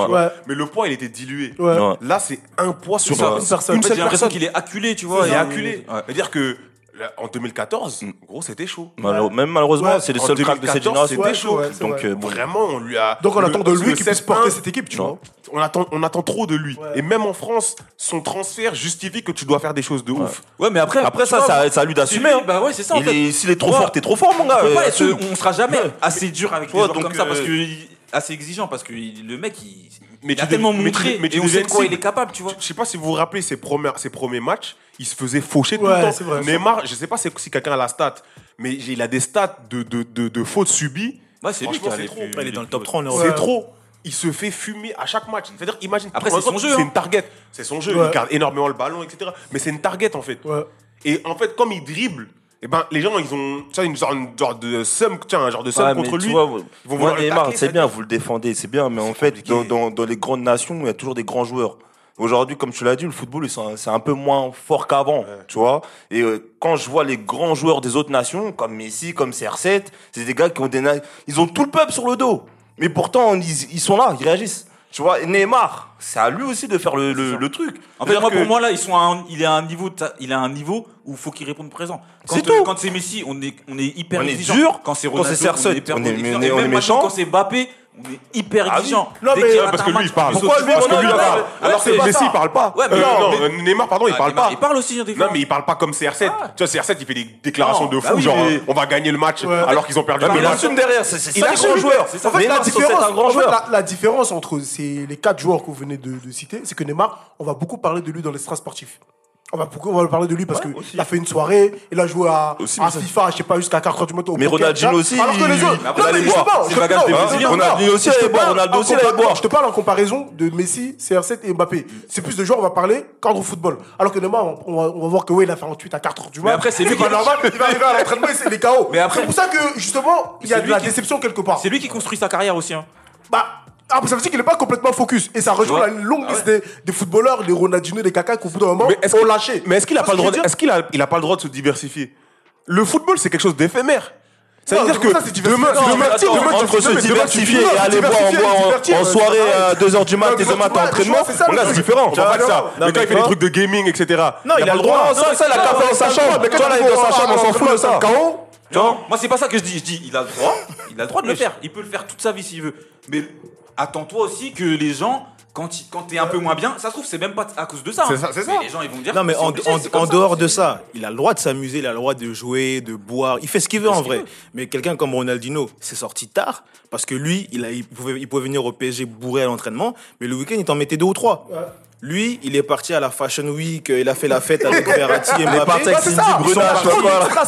Mais le poids, il était dilué. Là, c'est un poids sur, Sur un- un- une personne. j'ai l'impression personne. qu'il est acculé, tu vois. Il est acculé. Ouais. C'est-à-dire que là, en 2014, gros, c'était chaud. Même malheureusement, Ouais. c'est le seul crack de cette 2014, génération. c'était chaud. Ouais, Donc, vrai. euh, bon. Vraiment, on lui a. Donc on le- attend de lui qu'il puisse 7-1, porter cette équipe, tu Non. vois. On attend, on attend trop de lui. Ouais. Et même en France, son transfert justifie que tu dois faire des choses de ouf. Ouais, mais après. Après, ça, vois, ça, ça a lui d'assumer. hein. Bah ouais, c'est ça. en Il fait. est- S'il est trop Ouais. fort, t'es trop fort, mon gars. On euh, être- assume. on sera jamais assez dur avec les Ouais, joueurs donc, comme ça parce euh, que assez exigeant parce que le mec il, Mais il a tellement deviens- mais tu- montré mais et on sait de quoi il est capable, tu vois. Je sais pas si vous vous rappelez ses premiers, ses premiers matchs, il se faisait faucher tout le temps. Neymar, je sais pas si quelqu'un a la stat, mais il a des stats de, de, de, de fautes subies. Ouais, c'est lui qui trop. Il est dans le top les 3 en plus- Europe. C'est trop. Il se fait fumer à chaque match. C'est-à-dire, imagine. Après, c'est son jeu, C'est hein. une target. C'est son jeu. Ouais. Il garde énormément le ballon, etc. Mais c'est une target, en fait. Ouais. Et en fait, comme il dribble, eh ben, les gens, ils ont tu vois, une genre de somme, tiens, un genre de somme Ouais, contre lui. vois, vont moi, Neymar, c'est bien, vous le défendez, c'est bien, mais en fait, dans, dans, dans les grandes nations, il y a toujours des grands joueurs. Aujourd'hui, comme tu l'as dit, le football, c'est un- peu moins fort qu'avant, tu vois. Et euh, quand je vois les grands joueurs des autres nations, comme Messi, comme CR7, c'est des gars qui ont des, ils ont tout le peuple sur le dos. Mais pourtant, ils, ils sont là, ils réagissent. Tu vois, Neymar, c'est à lui aussi de faire le, le, le truc. En fait, moi, que- pour moi, là, ils sont à un- il est à un niveau, il est à un niveau où il faut qu'il réponde présent. Quand, C'est euh, tout. quand c'est Messi, on est, on est hyper On est dur. Quand c'est Quand Ronaldo, c'est CR7, on est hyper on est- on est- on est même maintenant, méchant. quand c'est Mbappé, on est hyper Ah oui. exigeant. Non, Dès mais- rate parce que lui, il parle. Pourquoi lui, parce que lui, il parle Alors c'est que pas Messi, il parle pas. Ouais, mais Euh, non, non, mais- euh, Neymar, pardon, il Ah, parle Neymar, pas. Il parle aussi, des fois. Non, mais il parle pas comme CR7. Ah. Tu vois, CR7, il fait des déclarations Non, de bah fou, oui, genre, mais- euh, on va gagner le match Ouais. alors qu'ils ont perdu le il match. assume derrière, c'est Il ça le assume, grand joueur. c'est ça. En fait, la différence, la, différence entre ces, les quatre joueurs que vous venez de, de citer, c'est que Neymar, on va beaucoup parler de lui dans l'extra sportif. On va on va parler de lui? Parce Ouais, que aussi. il a fait une soirée, il a joué à, Aussi, à mais FIFA, je sais pas, jusqu'à 4 heures du matin. Mais Ronaldinho aussi, Alors que les autres, mais non, mais boire. C'est bagage des Brésiliens. Ronaldinho aussi allait boire, Ronaldo en aussi allait compa- boire. Je te parle en comparaison de Messi, CR7 et Mbappé. C'est plus de joueurs, on va parler cadre football. Alors que Neymar, on, va, on va voir que oui, il a fait 28 à 4 heures du matin. après, c'est lui qui- normal, il va arriver à l'entraînement et c'est les KO. Mais après- c'est pour ça que justement, il y a de la déception quelque part. C'est lui qui construit sa carrière aussi. hein. Bah, ah, ça veut dire qu'il n'est pas complètement focus. Et ça rejoint la longue Ah liste des, des footballeurs, les Ronaldinho, des Kaka, qu'au bout d'un moment, Mais est-ce ont lâché. Mais est-ce qu'il a Tu pas vois le droit veux Est-ce qu'il a, il a pas le droit de se diversifier? Le football, c'est quelque chose d'éphémère. Ça veut Non, dire que ça, c'est diversifié. demain, Non, demain, mais attends, demain, tu- entre se demain, tu diversifier et aller boire en, diversifier, boire en- divertir, en ouais, soirée à 2h du mat et demain t'as entraînement, c'est ça, mon le c'est truc. différent. On va pas de ça. Mais quand il fait des trucs de gaming, etc. Non, il a le droit. Non, ça, ça, il a qu'à faire dans sa chambre. Mais Tu vois, là, il est dans sa chambre, on s'en fout de ça. Tu vois Moi, c'est pas ça que je dis. Je dis, il a le droit. Il a le droit de le faire. Il peut le faire toute sa vie s'il veut. Mais attends-toi aussi que les gens, quand, ils- quand t'es un peu moins bien, ça se trouve, c'est même pas à cause de ça. C'est hein. ça, c'est Mais ça. Les gens, ils vont me dire. Non, mais en, obligé, en- c'est comme en ça. dehors de ça, il a le droit de s'amuser, il a le droit de jouer, de boire. Il fait ce qu'il veut en vrai. veut. Mais quelqu'un comme Ronaldinho, c'est sorti tard parce que lui, il, a, il, pouvait, il pouvait venir au PSG bourré à l'entraînement, mais le week-end, il t'en mettait deux ou trois. Lui, il est parti à la Fashion Week, il a fait la fête avec [LAUGHS] Verratti et Mbappé. Ils.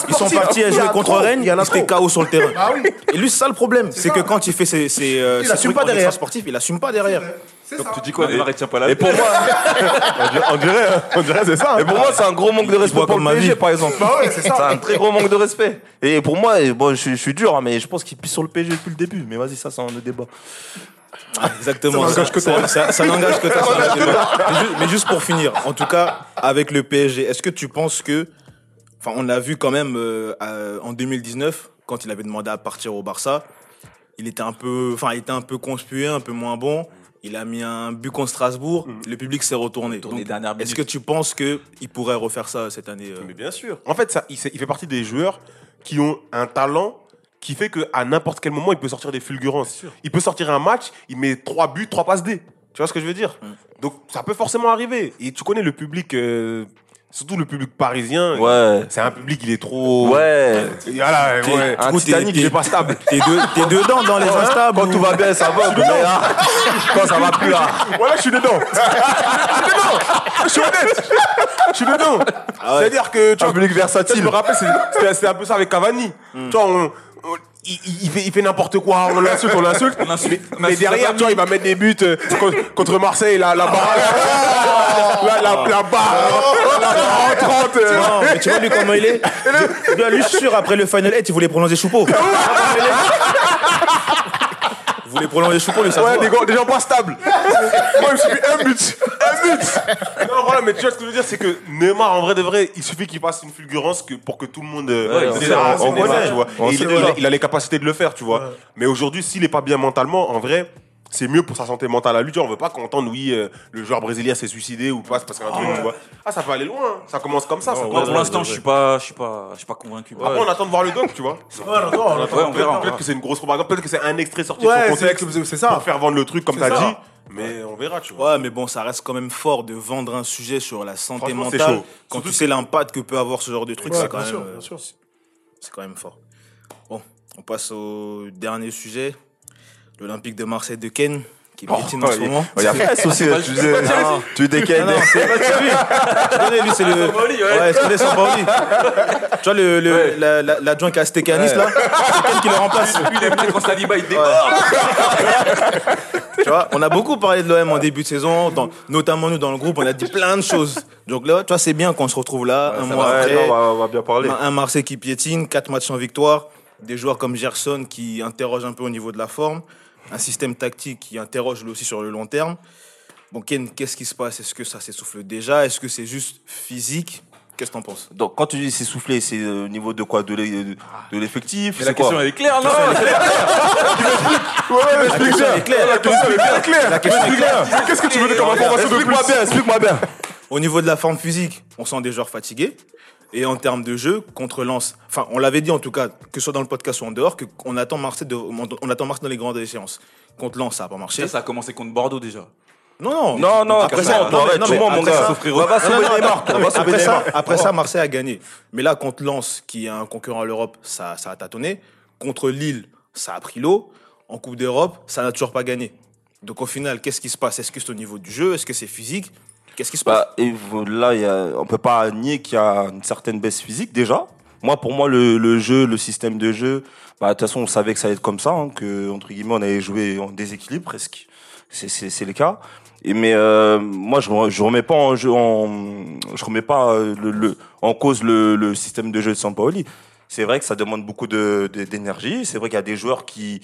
Ils sont partis à jouer contre trop, Rennes, il y en a trop. KO sur le terrain. Ah oui. Et lui, c'est ça le problème. C'est que quand il fait ses, ses, euh, Il ses trucs pas en derrière. sportif, il assume pas derrière. C'est Donc ça. tu dis quoi, Neymar, il tient pas la Et pour moi, [LAUGHS] On dirait, hein. on dirait, c'est ça. et pour moi, c'est un gros manque de respect pour le ma PSG, vie. par exemple. Bah ouais, c'est ça. C'est un très gros manque de respect. Et pour moi, bon, je, suis- je suis dur, hein, mais je pense qu'il pisse sur le PSG depuis le début. Mais vas-y, ça, c'est un autre débat. Exactement. Ça n'engage que toi. Ça, ça- ça n'engage que toi. ça n'engage que toi. Mais, ju- mais juste pour finir, en tout cas, avec le PSG, est-ce que tu penses que, enfin, on l'a vu quand même euh, euh, en 2019, quand il avait demandé à partir au Barça, il était un peu, enfin, il était un peu conspué, un peu moins bon. Il a mis un but contre Strasbourg. Le public s'est retourné. Est-ce que tu penses que il pourrait refaire ça cette année euh? Mais bien sûr. En fait, ça, il fait partie des joueurs qui ont un talent qui fait qu'à n'importe quel moment, il peut sortir des fulgurances. Il peut sortir un match, il met trois buts, trois passes D. Tu vois ce que je veux dire? Donc, ça peut forcément arriver. Et tu connais le public. euh, surtout le public parisien. Ouais. C'est un public, il est trop. Ouais. Voilà, ouais. Un Titanic, il est pas stable. T'es de- t'es dedans dans les instables. Quand tout va bien, ça va. Mais là, quand ça va plus là. Voilà, je suis dedans. je suis dedans. Je suis honnête. Je suis dedans. C'est-à-dire que, tu Un vois, public versatile. je me rappelle, c'est- c'était c'était un peu ça avec Cavani. Tu vois, on- il, fait, il fait n'importe quoi, on l'insulte, on l'insulte. Mais, mais derrière, vois, il va mettre des buts euh, contre, contre Marseille, la, la barre. la, la, la barre. La 30. euh. Non, mais tu vois lui comment il est Lui, lui, je suis sûr, après le Final 8, il voulait prolonger Choupeau. Il voulait prolonger Choupeau, lui, ça Ouais, des, gars, des gens pas stables. [LAUGHS] Moi, il me suffit un but. Un but. Non, voilà, mais tu vois ce que je veux dire, c'est que Neymar, en vrai de vrai, il suffit qu'il fasse une fulgurance que, pour que tout le monde. euh, Ouais, on sait, ah, on c'est Neymar, connaît. tu vois. On Et il, sait il- déjà. il a les capacités de le faire, tu vois. Mais aujourd'hui, s'il est pas bien mentalement, en vrai. C'est mieux pour sa santé mentale à lui. Tu vois, on veut pas qu'on entende, oui, euh, le joueur brésilien s'est suicidé ou pas, c'est parce qu'un truc, tu vois. Ah, ça peut aller loin. hein. Ça commence comme ça. pour l'instant, je suis pas, je suis pas, je suis pas convaincu. Après, on attend de voir le doc, tu vois. On attend. Ouais, on verra. on Peut-être que c'est une grosse propagande, peut-être que c'est un extrait sorti de son c'est- contexte c'est c'est ça. pour faire vendre le truc, comme t'as ça. dit. Mais on verra, tu vois. Ouais, mais bon, ça reste quand même fort de vendre un sujet sur la santé c'est mentale. chaud. Quand Surtout tu sais l'impact que peut avoir ce genre de truc, Ouais, c'est quand bien même, sûr, euh, bien sûr. c'est quand même fort. Bon, on passe au dernier sujet. L'Olympique de Marseille de Ken, qui piétine en ce moment. Il y a aussi, tu disais. Tu Ah décales. non, c'est pas c'est lui. Tu c'est le. Ouais. Sampaoli. Tu vois, le, le, la- la- l'adjoint Castellanis, là, c'est Ken qui le remplace. Lui, il aime bien quand Saliba il déborde. Tu vois, on a beaucoup parlé de l'OM en début de saison, dans- notamment nous dans le groupe, on a dit plein de choses. Donc là, tu vois, c'est bien qu'on se retrouve là, un mois après. non, on va- on va bien parler. Un Marseille qui piétine, quatre matchs sans victoire, des joueurs comme Gerson qui interrogent un peu au niveau de la forme, un système tactique qui interroge lui aussi sur le long terme. Bon, Ken, qu'est-ce qui se passe? Est-ce que ça s'essouffle déjà? Est-ce que c'est juste physique? Qu'est-ce que t'en penses? Donc, quand tu dis c'est soufflé, c'est au niveau de quoi? De de l'effectif? [LAUGHS] La question elle est claire, non? La question est claire. La question est claire. La question est claire. Qu'est-ce que tu veux dire comme information de Explique-moi plus bien, explique-moi bien. Au niveau de la forme physique, on sent des joueurs fatigués. Et en termes de jeu, contre Lens, enfin, on l'avait dit en tout cas, que ce soit dans le podcast ou en dehors, qu'on attend Marseille, de, on attend Marseille dans les grandes échéances. Contre Lens, ça n'a pas marché. Ça, ça a commencé contre Bordeaux déjà. Non, non. Non, non, ça, On va sauver ça, après ça, Marseille a gagné. Mais là, contre Lens, qui est un concurrent à l'Europe, ça, ça a tâtonné. Contre Lille, ça a pris l'eau. En Coupe d'Europe, ça n'a toujours pas gagné. Donc au final, qu'est-ce qui se passe? Est-ce que c'est au niveau du jeu? Est-ce que c'est physique? Qu'est-ce qui se passe Bah, et là, y a, on peut pas nier qu'il y a une certaine baisse physique déjà. Moi, pour moi, le, le jeu, le système de jeu, bah, de toute façon, on savait que ça allait être comme ça, hein, que entre guillemets, on allait jouer en déséquilibre presque. C'est, c'est, c'est le cas. Et mais euh, moi, je, je remets pas en jeu, en, je remets pas euh, le, le- en cause le, le système de jeu de Sampaoli. C'est vrai que ça demande beaucoup de, de- d'énergie. C'est vrai qu'il y a des joueurs qui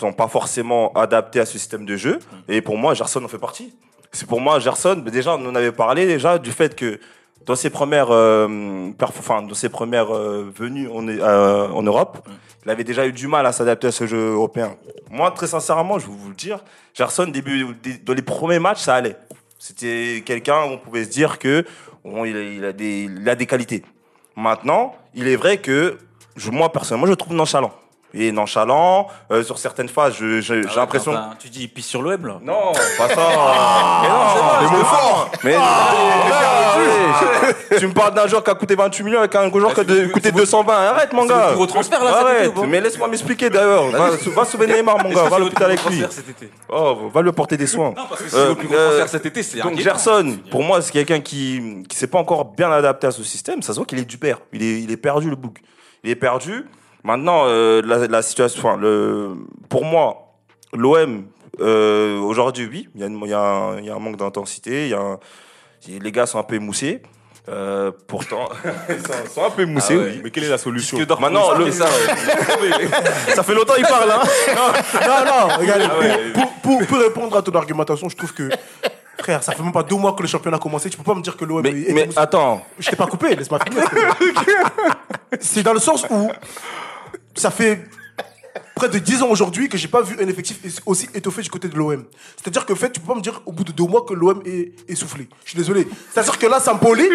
sont pas forcément adaptés à ce système de jeu. Et pour moi, Gerson en fait partie. C'est pour moi, Gerson, mais déjà, on en avait parlé déjà du fait que dans ses premières, euh, enfin, dans ses premières euh, venues en, euh, en Europe, il avait déjà eu du mal à s'adapter à ce jeu européen. Moi, très sincèrement, je vais vous le dire, Gerson, début, dé- dans les premiers matchs, ça allait. C'était quelqu'un où on pouvait se dire que bon, il, a, il a des, il a des qualités. Maintenant, il est vrai que je, moi, personnellement, je le trouve nonchalant. Et nonchalant, euh, sur certaines phases, je- je- j'ai l'impression... Tu dis il pisse sur l'OM là Non, pas ça. [LAUGHS] mais non, Les mots forts. mais tu me parles d'un joueur qui a coûté 28 millions avec un joueur qui a c'est coûté c'est votre- 220. Arrête, mon c'est gars. votre retransfert, là, Arrête. Mais laisse-moi m'expliquer d'ailleurs. Va, va sauver Neymar, mon gars. Va à c'est l'hôpital avec lui. transfert Oh, va lui apporter des soins. Non, parce que c'est le plus gros transfert cet été, c'est Donc. Gerson, pour moi, c'est quelqu'un qui qui s'est pas encore bien adapté à ce système. Ça se voit qu'il est du père. Il est il est perdu le bouc. Il est perdu. Maintenant, euh, la, la situation, enfin, le, pour moi, l'OM euh, aujourd'hui, oui, il y, a y, un- il y a un manque d'intensité. Les gars sont un peu émoussés. Euh, pourtant, [LAUGHS] ils sont, un peu émoussés. Ah ouais. oui. Mais quelle est la solution Maintenant, ça, le- ça, ouais. [LAUGHS] Ça fait longtemps qu'il parle, hein [LAUGHS] Non, non, regarde, Ah ouais. pour, pour, pour répondre à ton argumentation, je trouve que, frère, ça fait même pas deux mois que le championnat a commencé. Tu peux pas me dire que l'OM Mais, est- mais attends, Je t'ai pas coupé, laisse-moi finir. C'est dans le sens où ça fait près de 10 ans aujourd'hui que j'ai pas vu un effectif aussi étoffé du côté de l'OM. C'est-à-dire que en fait, tu peux pas me dire au bout de deux mois que l'OM est essoufflé. Je suis désolé. C'est-à-dire que là, Sampaoli,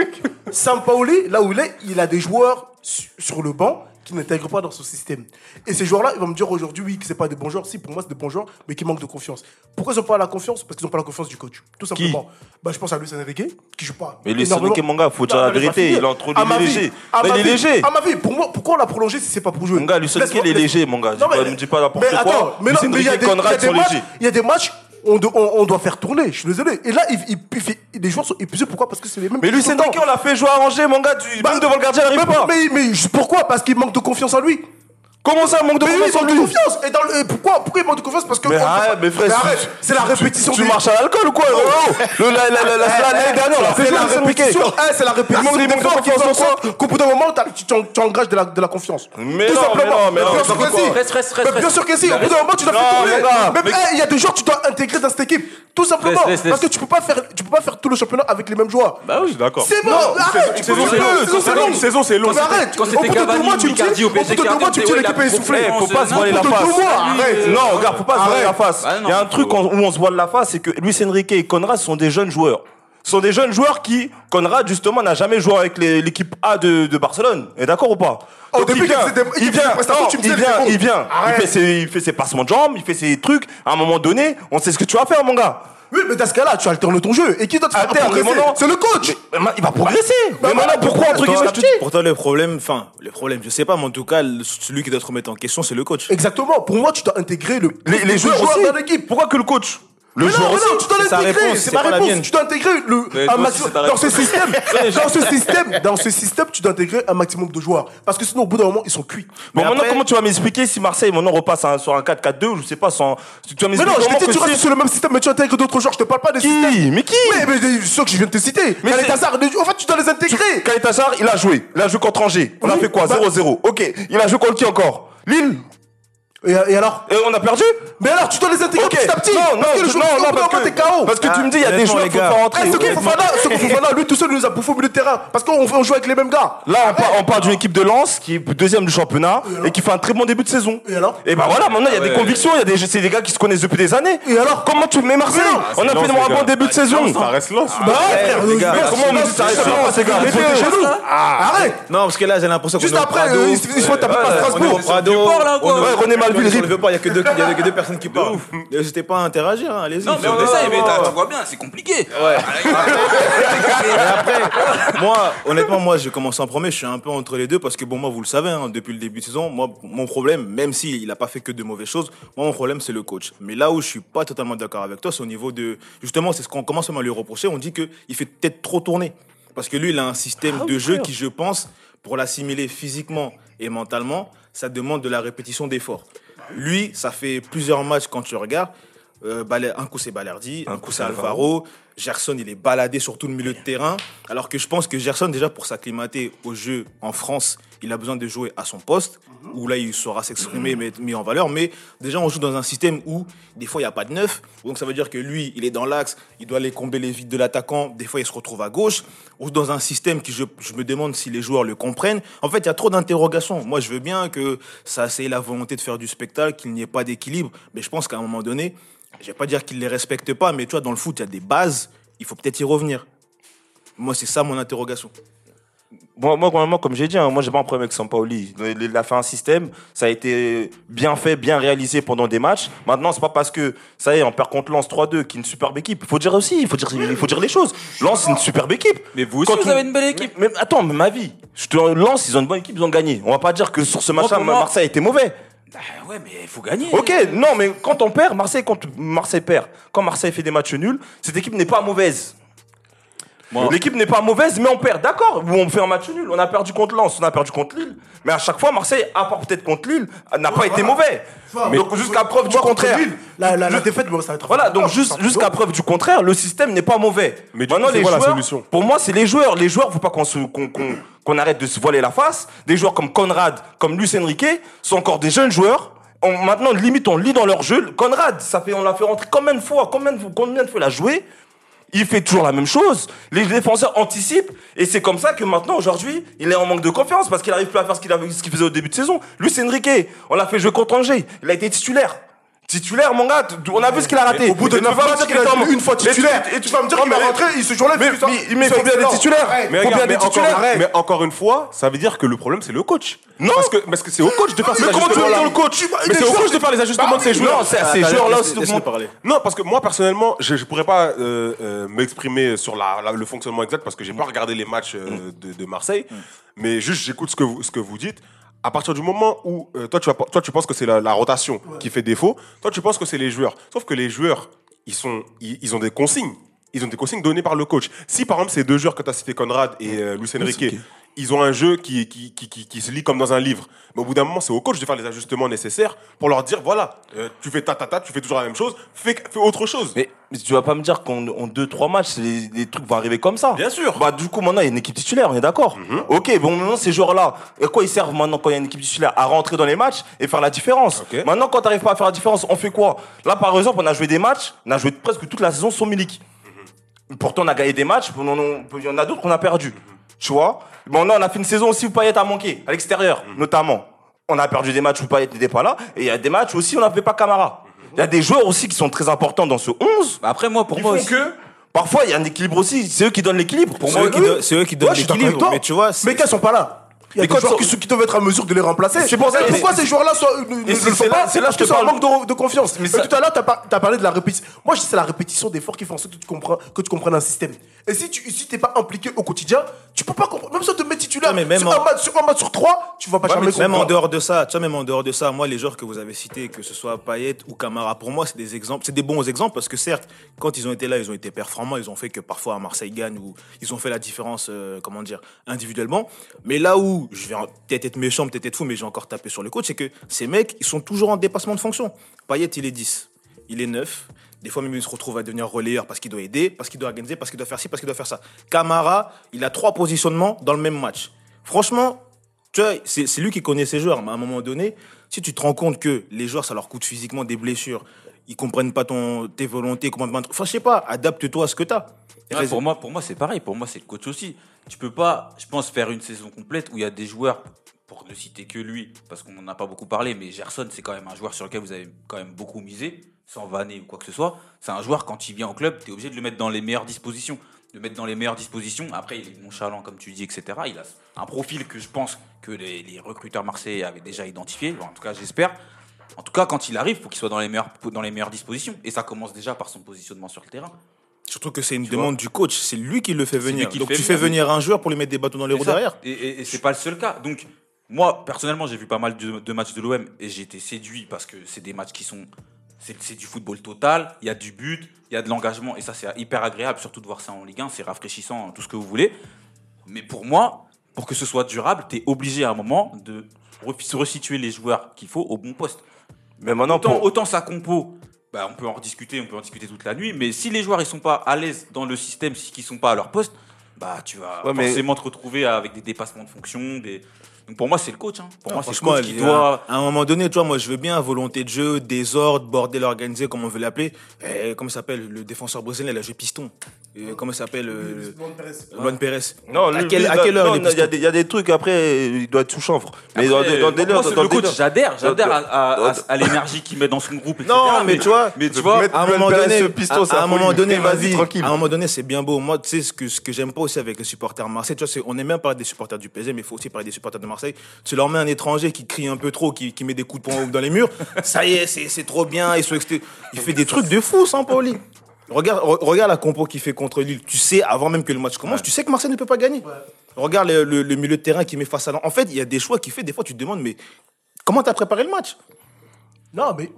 Sampaoli, là où il est, il a des joueurs sur le banc qui n'intègrent pas dans son système. Et ces joueurs-là, ils vont me dire aujourd'hui, oui, que c'est pas des bons joueurs. Si, pour moi, c'est des bons joueurs, mais qui manquent de confiance. Pourquoi ils n'ont pas la confiance? Parce qu'ils n'ont pas la confiance du coach. Tout simplement. Bah, je pense à Luis Enrique, qui joue pas. Mais Luis. Enrique, mon gars, faut dire la vérité, il est vie, léger. il est vie, léger. À ma vie, pour moi, pourquoi on l'a prolongé si c'est pas pour jouer? Mon gars, Luis Enrique, il est léger, mon gars. Ne dis pas n'importe mais quoi. attends, mais non, mais y a des, matchs, il y a des matchs, on, do- on, on doit faire tourner. Je suis désolé. Et là, il, il- il fait- les joueurs sont épuisés. Pourquoi? Parce que c'est les mêmes. Mais le temps. Enrique, on l'a fait jouer à Angers, mon gars. Tu, Bah, même devant le gardien, il mais, arrive pas. mais, mais pourquoi? Parce qu'il manque de confiance en lui. Comment ça, manque de Mais oui, il confiance en manque de lui confiance. Et, dans le- et pourquoi, pourquoi il manque de confiance? Parce que. Mais arrête, mais frère, c'est la répétition. Tu marches à l'alcool ou quoi oh, Le- la- la- la- la- L'année dernière, on l'a fait C'est la répétition. Eh, c'est la répétition. des manque de confiance en Qu'au bout d'un moment, tu engages de la, confiance. Mais Tout non, simplement. mais non, mais non, bien sûr que si. bien sûr que si. Au bout d'un moment, tu dois faire Même, mais- eh, Il y a des joueurs que tu dois intégrer dans cette équipe. Tout simplement. Parce que tu peux pas faire, tu peux pas faire tout le championnat avec les mêmes joueurs. Bah oui. D'accord. C'est bon, arrête, saison, c'est long, saison, c'est long. arrête, Quand c'était Cavani, Icardi au PSG, tu me dis Est Eh, faut pas se voiler la face. arrête. Non, regarde, faut pas se voiler la face. Bah Il y a un truc où on se voile la face, c'est que Luis Enrique et Conrad sont des jeunes joueurs. Ce sont des jeunes joueurs qui, Conrad, justement, n'a jamais joué avec l'équipe A de, de Barcelone. Et d'accord ou pas? Donc, début, il vient, il vient, des prestations, non, tu me il vient, vient, fait, ses, il fait ses passements de jambes, il fait ses trucs. À un moment donné, on sait ce que tu vas faire, mon gars. Oui, mais dans ce cas-là, tu alternes ton jeu. Et qui doit te faire mais progresser maintenant- C'est le coach. Mais il va progresser. Bah, mais maintenant, pourquoi, entre guillemets, dis pour toi, le problème, enfin, le problème, je sais pas, mais en tout cas, celui qui doit te remettre en question, c'est le coach. Exactement. Pour moi, tu dois intégrer le, les, les joueurs aussi. dans l'équipe. Pourquoi que le coach? Le Mais non, joueur mais aussi. non, tu dois l'intégrer. réponse, C'est ma pas la réponse. mienne. Tu dois intégrer le, Mais un maximum. Dans ce système, [LAUGHS] dans ce système, dans ce système, tu dois intégrer un maximum de joueurs. Parce que sinon, au bout d'un moment, ils sont cuits. Bon, Mais maintenant, après- comment tu vas m'expliquer si Marseille maintenant repasse à- sur un 4-4-2 ou je sais pas, sans. Tu vas Mais m'expliquer non, je t'ai dit, que tu restes sur le même système, mais tu intègres d'autres joueurs. Je te parle pas des systèmes. Qui Mais qui Mais, mais mais, ceux que je viens de te citer. Mais Mais Hazard, en fait, tu dois les intégrer. Khaled Hazard, il a joué. Il a joué contre Angers. On a fait quoi? bah- 0-0. Ok. Il a joué contre qui encore? Lille. Et, et alors Et on a perdu Mais alors, tu dois les intégrer Ok. petit à petit. Non, non, parce que le non, non, parce que, t'es KO. parce que tu me dis, il y a des joueurs qu'il faut faire Eh, rentrer. ce que Fofana, ce que Fofana, lui tout seul, il nous a bouffé au milieu de terrain. Parce qu'on on joue avec les mêmes gars. Là, on part, on part d'une équipe de Lens qui est deuxième du championnat et qui fait un très bon début de saison. Et alors Et bah voilà, maintenant il y a des Ouais. convictions, il y a des, c'est des gars qui se connaissent depuis des années. Et alors Comment tu mets Marseille On a fait Lens, un bon début de saison. Ça reste lance. Bah, les gars, euh, comment on me dit ça reste Lens, les gars. Arrête. Non, parce que là, j'ai l'impression qu'on Juste après, euh, ils se- font taper par Strasbourg. au On Ouais, sur rip. le Vieux-Port, Il y a que deux, il y a que deux personnes qui parlent. N'hésitez pas à interagir, hein, allez-y. Non, mais on Ouais, essaye, ouais, mais t'as- ouais. tu vois bien, c'est compliqué. [LAUGHS] Et après, moi, honnêtement, moi, j'ai commencé en premier, je suis un peu entre les deux parce que bon, moi, vous le savez, hein, depuis le début de saison, moi, mon problème, même s'il n'a pas fait que de mauvaises choses, moi, mon problème, c'est le coach. Mais là où je suis pas totalement d'accord avec toi, c'est au niveau de, justement, c'est ce qu'on commence même à lui reprocher. On dit que il fait peut-être trop tourner. Parce que lui, il a un système Ah de jeu qui, je pense, pour l'assimiler physiquement et mentalement, ça demande de la répétition d'efforts. Lui, ça fait plusieurs matchs quand tu regardes. Euh, un coup c'est Balerdi, un, coup c'est Alvaro. Gerson, il est baladé sur tout le milieu de terrain. Alors que je pense que Gerson, déjà pour s'acclimater au jeu en France, il a besoin de jouer à son poste, où là il saura s'exprimer, mais être mis en valeur. Mais déjà, on joue dans un système où des fois il n'y a pas de neuf. Donc ça veut dire que lui, il est dans l'axe, il doit aller combler les vides de l'attaquant. Des fois, il se retrouve à gauche. Ou dans un système qui, je, je me demande si les joueurs le comprennent. En fait, il y a trop d'interrogations. Moi, je veux bien que ça c'est la volonté de faire du spectacle, qu'il n'y ait pas d'équilibre. Mais je pense qu'à un moment donné, je vais pas dire qu'ils les respectent pas, mais tu vois, dans le foot, il y a des bases, il faut peut-être y revenir. Moi, c'est ça mon interrogation. Moi, moi, moi, comme j'ai dit, hein, moi, j'ai pas un problème avec Sampaoli. Il il a fait un système, ça a été bien fait, bien réalisé pendant des matchs. Maintenant, c'est pas parce que ça y est, on perd contre Lens 3-2, qui est une superbe équipe. Il faut dire aussi, il faut dire, il faut dire les choses. Lens, c'est une superbe équipe. Mais vous aussi, Quand vous on- avez une belle équipe. Mais, mais attends, mais ma vie, je te lance, ils ont une bonne équipe, ils ont gagné. On va pas dire que sur ce match-là, Marseille a été mauvais. Ah ouais, mais il faut gagner. Ok, non, mais quand on perd, Marseille, quand Marseille perd, quand Marseille fait des matchs nuls, cette équipe n'est pas mauvaise. Moi- L'équipe n'est pas mauvaise, mais on perd, d'accord. Ou on fait un match nul. On a perdu contre Lens, on a perdu contre Lille. Mais à chaque fois, Marseille, à part peut-être contre Lille, n'a pas été mauvais. Mais- donc jusqu'à preuve du contraire. Lille, La, la, la défaite, bon, ça va être. Voilà, donc juste- jusqu'à preuve du contraire, le système n'est pas mauvais. Mais du Maintenant, coup, les quoi la joueurs, solution? pour moi, c'est les joueurs. Les joueurs, faut pas qu'on se- qu'on qu'on- qu'on arrête de se voiler la face. Des joueurs comme Conrad, comme Luis Enrique, sont encore des jeunes joueurs. On- maintenant, limite, on lit dans leur jeu. Conrad, ça fait, on l'a fait rentrer combien de fois, combien de, combien de fois il a joué? Il fait toujours la même chose. Les défenseurs anticipent. Et c'est comme ça que maintenant, aujourd'hui, il est en manque de confiance parce qu'il arrive plus à faire ce qu'il qu'il faisait au début de saison. Luis Enrique, on l'a fait jouer contre Angers. Il a été titulaire. Titulaire, mon gars, on a vu ce qu'il a raté. Au bout de Et tu 9 vas me matchs, dire il est une fois titulaire. Et tu vas me dire qu'il va rentrer, il se jour-là, Mais, il ça- combien de titulaires Mais, encore, titulaires mais encore une fois, ça veut dire que le problème c'est le coach. Non. parce que parce que c'est au coach de faire ces Mais comment tu le coach Mais c'est au coach de faire les ajustements de ces joueurs. Non, c'est à ces joueurs-là aussi. Non, parce que moi personnellement, je, je pourrais pas euh, euh, m'exprimer sur le fonctionnement exact parce que j'ai pas regardé les matchs euh, de, de Marseille, mais juste j'écoute ce que vous, ce que vous dites. À partir du moment où euh, toi, tu vas, toi tu penses que c'est la, la rotation qui fait défaut, toi tu penses que c'est les joueurs. Sauf que les joueurs, ils sont, ils, ils ont des consignes. Ils ont des consignes données par le coach. Si par exemple ces deux joueurs que tu as cités, Conrad et euh, Luis Enrique, ils ont un jeu qui, qui, qui, se lit comme dans un livre. Mais au bout d'un moment, c'est au coach de faire les ajustements nécessaires pour leur dire voilà, euh, tu fais ta ta ta, tu fais toujours la même chose, fais, fais autre chose. Mais, mais tu vas pas me dire qu'en en deux trois matchs, les, les trucs vont arriver comme ça. Bien sûr. Bah du coup maintenant il y a une équipe titulaire, on est d'accord. Ok, bon maintenant ces joueurs-là, à quoi ils servent maintenant quand il y a une équipe titulaire à rentrer dans les matchs et faire la différence? Ok. Maintenant quand t'arrives pas à faire la différence, on fait quoi? Là par exemple, on a joué des matchs, on a joué presque toute la saison sans Milik. Pourtant on a gagné des matchs, il y en a d'autres qu'on a perdu. Tu vois Bon là on a fait une saison aussi où Payet a manqué à l'extérieur, notamment. On a perdu des matchs où Payet n'était pas là et il y a des matchs aussi où on n'avait pas Camara. Il y a des joueurs aussi qui sont très importants dans ce 11 Bah Après, moi, pour moi font aussi. que parfois il y a un équilibre aussi. C'est eux qui donnent l'équilibre. Pour C'est moi, eux qui don- c'est eux qui donnent l'équilibre. Mais tu vois, c'est- Mais qu'elles sont pas là. Il y a des quand joueurs qui, qui doivent être en mesure de les remplacer. C'est pour ça pourquoi ces joueurs-là ne, le c'est- font pas? c'est là que je te parle. manque de, confiance. Mais ça- tout à l'heure, tu as, parlé de la répétition. Moi, c'est la répétition d'efforts qui font en sorte que tu comprends, que tu comprennes un système. Et si tu si t'es pas impliqué au quotidien, tu peux pas comprendre. Même si on te met titulaire Ouais, mais même sur, en- un match, sur un match sur trois, tu vas pas Ouais, jamais mais même en comprendre. dehors de ça, tu vois, même en dehors de ça, moi, les joueurs que vous avez cités, que ce soit Payet ou Camara, pour moi, c'est des exemples, c'est des bons exemples parce que certes, quand ils ont été là, ils ont été performants, ils ont fait que parfois Marseille gagne ou ils ont fait la différence, euh, comment dire, individuellement. Mais là où je vais peut-être être méchant, peut-être être fou, mais j'ai encore tapé sur le coach, c'est que ces mecs, ils sont toujours en dépassement de fonction. Payet, il est 10, il est 9. Des fois, même, il se retrouve à devenir relayeur parce qu'il doit aider, parce qu'il doit organiser, parce qu'il doit faire ci, parce qu'il doit faire ça. Camara, il a trois positionnements dans le même match. Franchement, tu vois, c'est lui qui connaît ses joueurs. Mais à un moment donné, si tu te rends compte que les joueurs, ça leur coûte physiquement des blessures, ils comprennent pas ton, tes volontés, pas. Enfin, je sais pas, adapte-toi à ce que t'as. Ouais, pour moi, pour moi c'est pareil. Pour moi, c'est le coach aussi. Tu peux pas, je pense, faire une saison complète où il y a des joueurs, pour ne citer que lui, parce qu'on n'en a pas beaucoup parlé, mais Gerson, c'est quand même un joueur sur lequel vous avez quand même beaucoup misé, sans vanner ou quoi que ce soit. C'est un joueur, quand il vient au club, tu es obligé de le mettre dans les meilleures dispositions. De mettre dans les meilleures dispositions. Après, il est nonchalant, comme tu dis, etc. Il a un profil que je pense que les, les recruteurs marseillais avaient déjà identifié. En tout cas, j'espère. En tout cas, quand il arrive, faut qu'il soit dans les, meilleures, dans les meilleures dispositions. Et ça commence déjà par son positionnement sur le terrain. Surtout que c'est une Tu demande du coach, c'est lui qui le fait venir. Donc fait tu fais venir. un joueur pour lui mettre des bâtons dans les roues derrière. Et, et, et c'est pas le seul cas. Donc, moi, personnellement, j'ai vu pas mal de, de matchs de l'OM et j'ai été séduit parce que c'est des matchs qui sont. C'est du football total, il y a du but, il y a de l'engagement et ça, c'est hyper agréable, surtout de voir ça en Ligue 1, c'est rafraîchissant, tout ce que vous voulez. Mais pour moi, pour que ce soit durable, tu es obligé à un moment de se resituer les joueurs qu'il faut au bon poste. Mais maintenant, Autant, pour- autant sa compo, bah, on peut en rediscuter, on peut en discuter toute la nuit, mais si les joueurs ils sont pas à l'aise dans le système, si ils sont pas à leur poste, bah tu vas Ouais, mais- forcément te retrouver avec des dépassements de fonction. Des... Donc pour moi c'est le coach. Hein. Pour Non, moi c'est le coach qui doit. À un moment donné, tu vois, moi, je veux bien volonté de jeu, désordre, bordel organisé, comme on veut l'appeler. Eh, Comment s'appelle le défenseur brésilien Il a joué piston. Et comment s'appelle euh, Luan Pérez. Non, à, quelle, lui, à quelle heure il est y, a des- il y a des trucs après, il doit être sous chanvre. Mais dans, Après, dans des moi, leurs- c'est dans le coach, j'adhère, j'adhère à, à- à- dans- à l'énergie qu'il met dans son groupe. etc. Non, mais tu vois, mais tu vois, à un moment donné, piston, à, un moment donné, vas-y, à un moment donné, c'est bien beau. Moi, tu sais ce que ce que j'aime pas aussi avec les supporters marseillais, tu vois, c'est on aime bien parler des supporters du PSG, mais il faut aussi parler des supporters de Marseille. Tu leur mets un étranger qui crie un peu trop, qui, qui met des coups de poing dans les murs, ça y est, c'est c'est trop bien. Ils sont il fait des trucs de fou, Sampaoli. Regarde, re- regarde la compo qu'il fait contre Lille. Tu sais, avant même que le match commence, tu sais que Marseille ne peut pas gagner. Regarde le, le- le milieu de terrain qu'il met face à En fait, il y a des choix qu'il fait. Des fois, tu te demandes, mais comment t'as préparé le match? Non, mais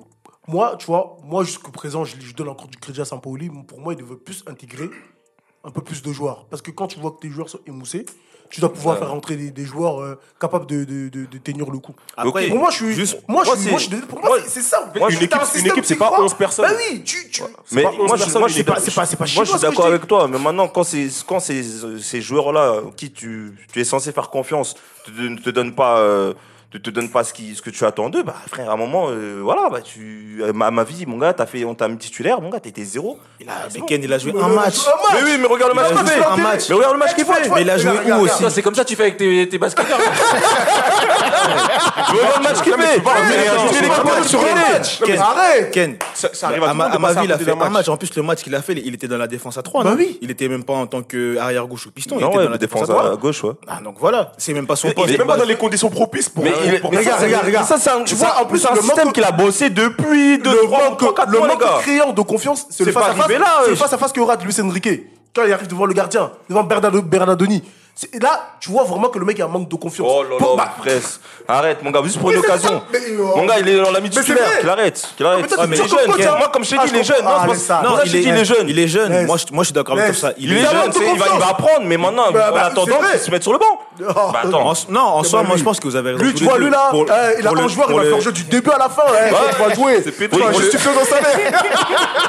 moi, tu vois, moi jusqu'au présent, je, je donne encore du crédit à Sampaoli. Pour moi, il devait plus intégrer un peu plus de joueurs. Parce que quand tu vois que tes joueurs sont émoussés, tu dois pouvoir faire rentrer des, des joueurs euh, capables de, de, de- de tenir le coup. Après, Pour moi, je suis. juste- moi, je moi, Moi, pour moi, c'est- ça. moi, une équipe- une équipe, c'est pas croit. 11 personnes. Bah oui, tu. tu Mais pas moi, 11 je, moi, suis pas, pas- pas moi, je d'accord avec toi. Mais maintenant, quand, c'est, quand c'est, ces joueurs-là, qui tu, tu es censé faire confiance, te, don- te donnent pas, euh, te, te donnent pas ce, qui, ce que tu attends d'eux, bah frère, à un moment, euh, voilà, bah tu, à ma, à ma vie, mon gars, t'as fait, on t'a mis titulaire, mon gars, t'étais zéro. Il a- mais Ken, il a joué un match. Mais oui, mais regarde le match Il a qu'il joué fait. un match. Mais regarde le match qu'il fait. Mais il a joué où aussi C'est comme ça que tu fais avec tes, tes basketteurs. [LAUGHS] Regarde le match qu'il fait. Mais arrête Ken, Ça, arrive à, ma, vie, il a fait un match. En plus, le match qu'il a fait, il était dans la défense à 3. Bah oui. Il était même pas en tant qu'arrière-gauche ou piston. il était dans la défense à défense 3. à gauche, ouais. Ah, donc voilà, c'est même pas son Il poste. est de même pas dans les conditions propices pour. Mais il- pour- mais regarde, ça, regarde, regarde. Ça, c'est un, Tu vois, en plus, c'est un système manque- qu'il a bossé depuis 2, le 3, manque, 4 le mois, manque gars. criant de confiance, c'est le face pas à face. C'est face à face que rate Luis Enrique quand il arrive devant le gardien, devant Bernardo, Bernardoni. C'est- Et là, tu vois vraiment que le mec a un manque de confiance. Oh là Pour- là, bah, fresse. Arrête, mon gars, juste pour une c'est occasion. mais, euh, Mon gars, il est dans la c'est titulaire. Qu'il arrête. Qu'il arrête. Ah, mais il est jeune. Moi, comme je t'ai Ah, dit, il est je jeune. Non, Ah, c'est il il est jeune. Il est jeune. Moi, je moi, je suis d'accord avec ça. Il est Il jeune, c'est- il va, il apprendre, mais maintenant, Bah, en bah, attendant c'est vrai. qu'il se mette sur le banc. Oh, Bah, attends. En- non, en C'est soi, moi, je pense que vous avez raison. Lui, tu vois, lui là, eh, il a un le- joueur, il va le- faire jeu du début à la fin. eh, Il va jouer. justifier dans salaire.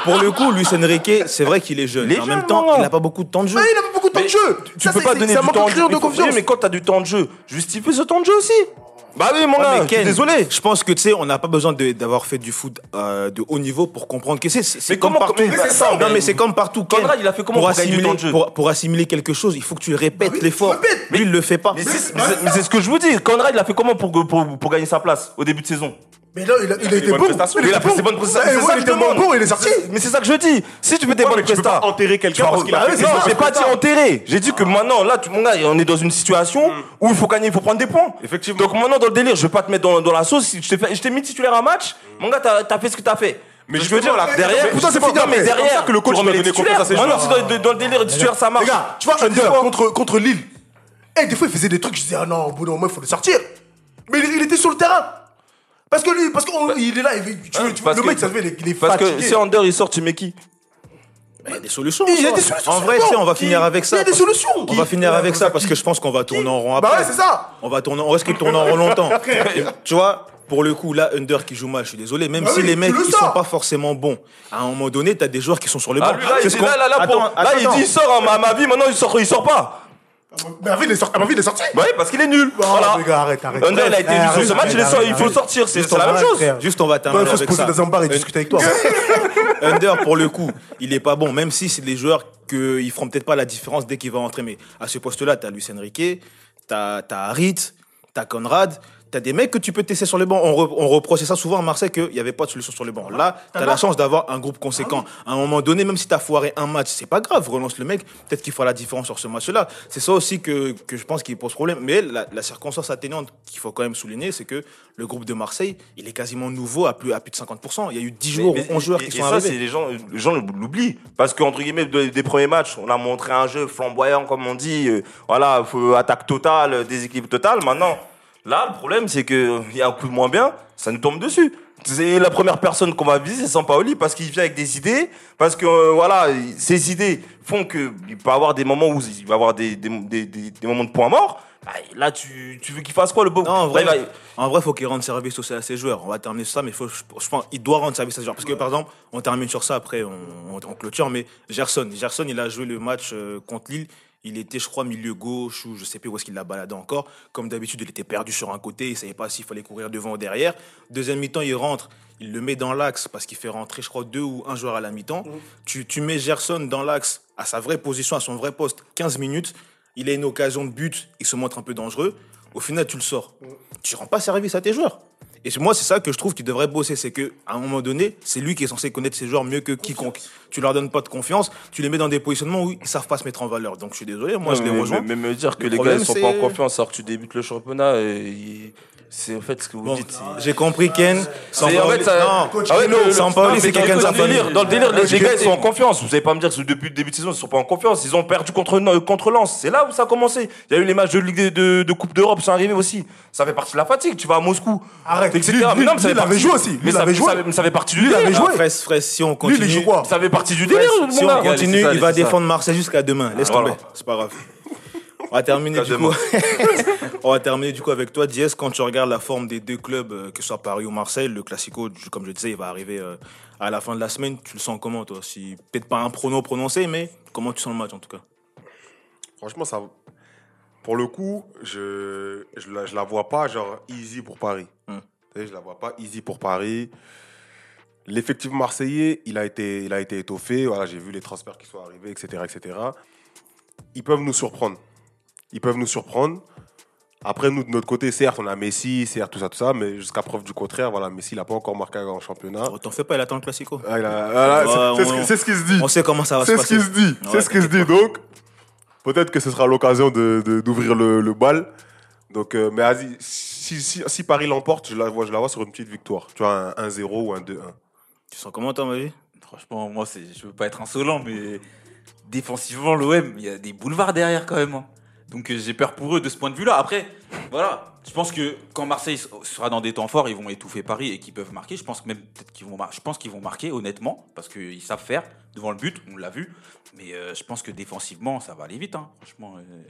Pour le coup, Luis Enrique, c'est vrai qu'il est jeune. Il en même temps, il n'a pas beaucoup de temps de jeu. Mais il a pas beaucoup de temps de jeu. Tu peux c'est- pas c'est- donner temps de confiance. Mais quand t'as du temps de jeu, justifie ce temps de jeu aussi. Bah oui, mon Ouais, gars, Ken, désolé. Je pense que tu sais, on n'a pas besoin de- d'avoir fait du foot euh, de haut niveau pour comprendre que c'est c'est comme comment- partout. mais c'est ça, non, mais- mais c'est comme partout. Ken. Conrad, il a fait comment pour gagner du assimiler, temps de jeu? pour, pour assimiler quelque chose, il faut que tu répètes oui, l'effort. Lui, il le fait pas. Mais c'est ce que je vous dis. Conrad, il a fait comment pour, pour, pour gagner sa place au début de saison? Mais là, il a, il a été bon. prestations. Il a fait ses bon. bonnes prestations. Eh, C'est ça il que je demande. bon, il est sorti. Mais c'est ça que je dis. Si tu fais des bonnes mais tu peux pas prestations. enterrer quelqu'un parce qu'il a Ah, fait Non, j'ai pas dit enterrer. J'ai dit que maintenant, là, mon gars, on est dans une situation où il faut gagner, il faut prendre des points. Effectivement. Donc maintenant, dans le délire, je vais pas te mettre dans, la sauce. Si je t'ai mis titulaire un match, mon gars, t'as as fait ce que t'as fait. Mais je veux dire, là, derrière, pourtant, c'est fini Non, mais derrière, que le coach les donner confiance à joueurs. Si dans, le délire titulaire, ça marche. Les gars, tu vois, Under contre, contre Lille. Eh, des fois, il faisait des trucs, je disais, ah non, au bout d'un moment, il faut le sortir. Mais il était sur le terrain. Parce que lui, parce qu'il est là, il, tu, tu- Hein, parce le que- mec, ça se fait, il est- il est Parce que si Under il sort, tu mets qui? Il y a des solutions. Il y a en des soi. solutions. En vrai, on va finir avec ça. Il y a des solutions. On Qui- va finir avec ça ça, parce que je pense qu'on va tourner en rond Bah après. ouais, c'est ça. On va tourner, on risque de tourner en rond longtemps. [LAUGHS] Tu vois, pour le coup, là, Under qui joue mal, je suis désolé. Même Bah si oui, les mecs, le ils sont pas forcément bons. À un moment donné, t'as des joueurs qui sont sur le banc. Ah, lui, là, il dit, qu'on- là, là, là, pour- Attends, là, il attends. dit, il sort, hein, à ma vie, maintenant, il sort, il sort pas. Mais ma vie, il est sorti. Ah, ma vie, il est sorti. Bah oui, parce qu'il est nul. Oh, Voilà. les gars, arrête, arrête. Under, il a été nul sur ce match, il est arrête, sorti, il faut le sortir, c'est la même chose. frère. Juste, on va terminer Il faut se poser dans un bar et discuter avec toi. [LAUGHS] Under, pour le coup, il est pas bon, même si c'est des joueurs qu'ils feront peut-être pas la différence dès qu'il va rentrer. Mais à ce poste-là, t'as Luis Enrique, t'as as Harit, t'as Conrad, t'as des mecs que tu peux tester sur le banc. On, re- on reprochait ça souvent à Marseille qu'il n'y avait pas de solution sur le banc. Là, t'as la chance d'avoir un groupe conséquent. À un moment donné, même si t'as foiré un match, c'est pas grave, relance le mec, peut-être qu'il fera la différence sur ce match-là. C'est ça aussi que, que je pense qui pose problème. Mais la, la circonstance atténuante qu'il faut quand même souligner, c'est que le groupe de Marseille, il est quasiment nouveau à plus, à plus de 50%. Il y a eu 10 joueurs Mais- ou 11 joueurs et- qui et sont ça, arrivés. les gens, les gens l'oublient. Parce qu'entre guillemets, de- des premiers matchs, on a montré un jeu flamboyant, comme on dit. euh, voilà, faut attaque totale, déséquilibre total. Maintenant, là, le problème, c'est que il y a un coup de moins bien, ça nous tombe dessus. C'est la première personne qu'on va viser, c'est Sampaoli, parce qu'il vient avec des idées, parce que euh, voilà, ces idées font que il peut avoir des moments où il va avoir des, des, des, moments de points morts. Bah, Là, tu, tu veux qu'il fasse quoi, le beau Non, en Là, vrai, il va- en vrai, faut qu'il rende service aussi à ses joueurs. On va terminer sur ça, mais faut, je, je pense il doit rendre service à ses joueurs. Parce que, par exemple, on termine sur ça, après, on, on, on clôture, mais Gerson, Gerson, il a joué le match euh, contre Lille. Il était, je crois, milieu gauche ou je sais plus où est-ce qu'il l'a baladé encore. Comme d'habitude, il était perdu sur un côté. Il savait pas s'il fallait courir devant ou derrière. Deuxième mi-temps, il rentre. Il le met dans l'axe parce qu'il fait rentrer, je crois, deux ou un joueur à la mi-temps. Tu, tu mets Gerson dans l'axe à sa vraie position, à son vrai poste, 15 minutes. Il a une occasion de but. Il se montre un peu dangereux. Au final, tu le sors. Tu rends pas service à tes joueurs. Et c'est- moi, c'est ça que je trouve qu'il devrait bosser. C'est que à un moment donné, c'est lui qui est censé connaître ses joueurs mieux que quiconque. Tu leur donnes pas de confiance. Tu les mets dans des positionnements où ils savent pas se mettre en valeur. Donc, je suis désolé. Moi, Non, je les mais- rejoins. Mais, mais me dire que Le les gars ils sont pas en confiance alors que tu débutes le championnat, et c'est en fait ce que vous Bon, dites. c'est- j'ai compris, Ken. Sans en fait, ça- non, Ah ouais, le- le- c'est quelqu'un de dans sa le délire- famille. Dans le délire, les, les gars, ils sont en confiance. Vous allez pas me dire que depuis le début de saison, ils sont pas en confiance. Ils ont perdu contre, euh, contre Lens. C'est là où ça a commencé. Il y a eu les matchs de Ligue de, de, de Coupe d'Europe qui sont arrivés aussi. Ça fait partie de la fatigue. Tu vas à Moscou. Arrête. etc. Lui, Mais non, mais ça fait il avait partie- joué aussi. Mais il ça avait fait- joué. ça fait- ça fait partie du délire. avait joué. Fraisse, fraisse, si on Lui, continue. il joue quoi Ça fait partie du délire, si on continue, il va défendre Marseille jusqu'à demain. Laisse tomber. C'est pas grave. On va terminer du coup. [LAUGHS] On va terminer du coup avec toi, Diaz. Quand tu regardes la forme des deux clubs, euh, que ce soit Paris ou Marseille, le Classico, comme je disais, il va arriver euh, à la fin de la semaine. Tu le sens comment, toi? Si peut-être pas un prono prononcé, mais comment tu sens le match en tout cas? Franchement, ça, pour le coup, je, je, la, je la vois pas genre easy pour Paris. Sais, Je la vois pas easy pour Paris. L'effectif marseillais, il a été, il a été étoffé. Voilà, j'ai vu les transferts qui sont arrivés, etc., etc. Ils peuvent nous surprendre. Ils peuvent nous surprendre. Après, nous, de notre côté, certes, on a Messi, certes, tout ça, tout ça, mais jusqu'à preuve du contraire, voilà, Messi, il n'a pas encore marqué en championnat. Oh, T'en fais pas, il attend le classico. Ah, Ouais, c'est- ce on- qui- c'est ce qui se dit. On sait comment ça va se C'est ce passer. qui se dit. Ouais, C'est ce qui se dit. Donc, peut-être que ce sera l'occasion de, de- d'ouvrir le, le bal. Donc, euh, mais vas-y, si, si, si Paris l'emporte, je la, vois, je la vois sur une petite victoire. Tu vois, un 1-0 ou un 2-1. Tu sens comment, toi, ma vie? Franchement, moi, c'est, je veux pas être insolent, mais défensivement, l'OM, il y a des boulevards derrière quand même. hein. Donc euh, j'ai peur pour eux de ce point de vue-là. Après, voilà, je pense que quand Marseille sera dans des temps forts, ils vont étouffer Paris et qu'ils peuvent marquer. Je pense même peut-être qu'ils vont, mar- je pense qu'ils vont marquer honnêtement parce qu'ils savent faire devant le but. On l'a vu, mais euh, je pense que défensivement, ça va aller vite. hein. Franchement. euh,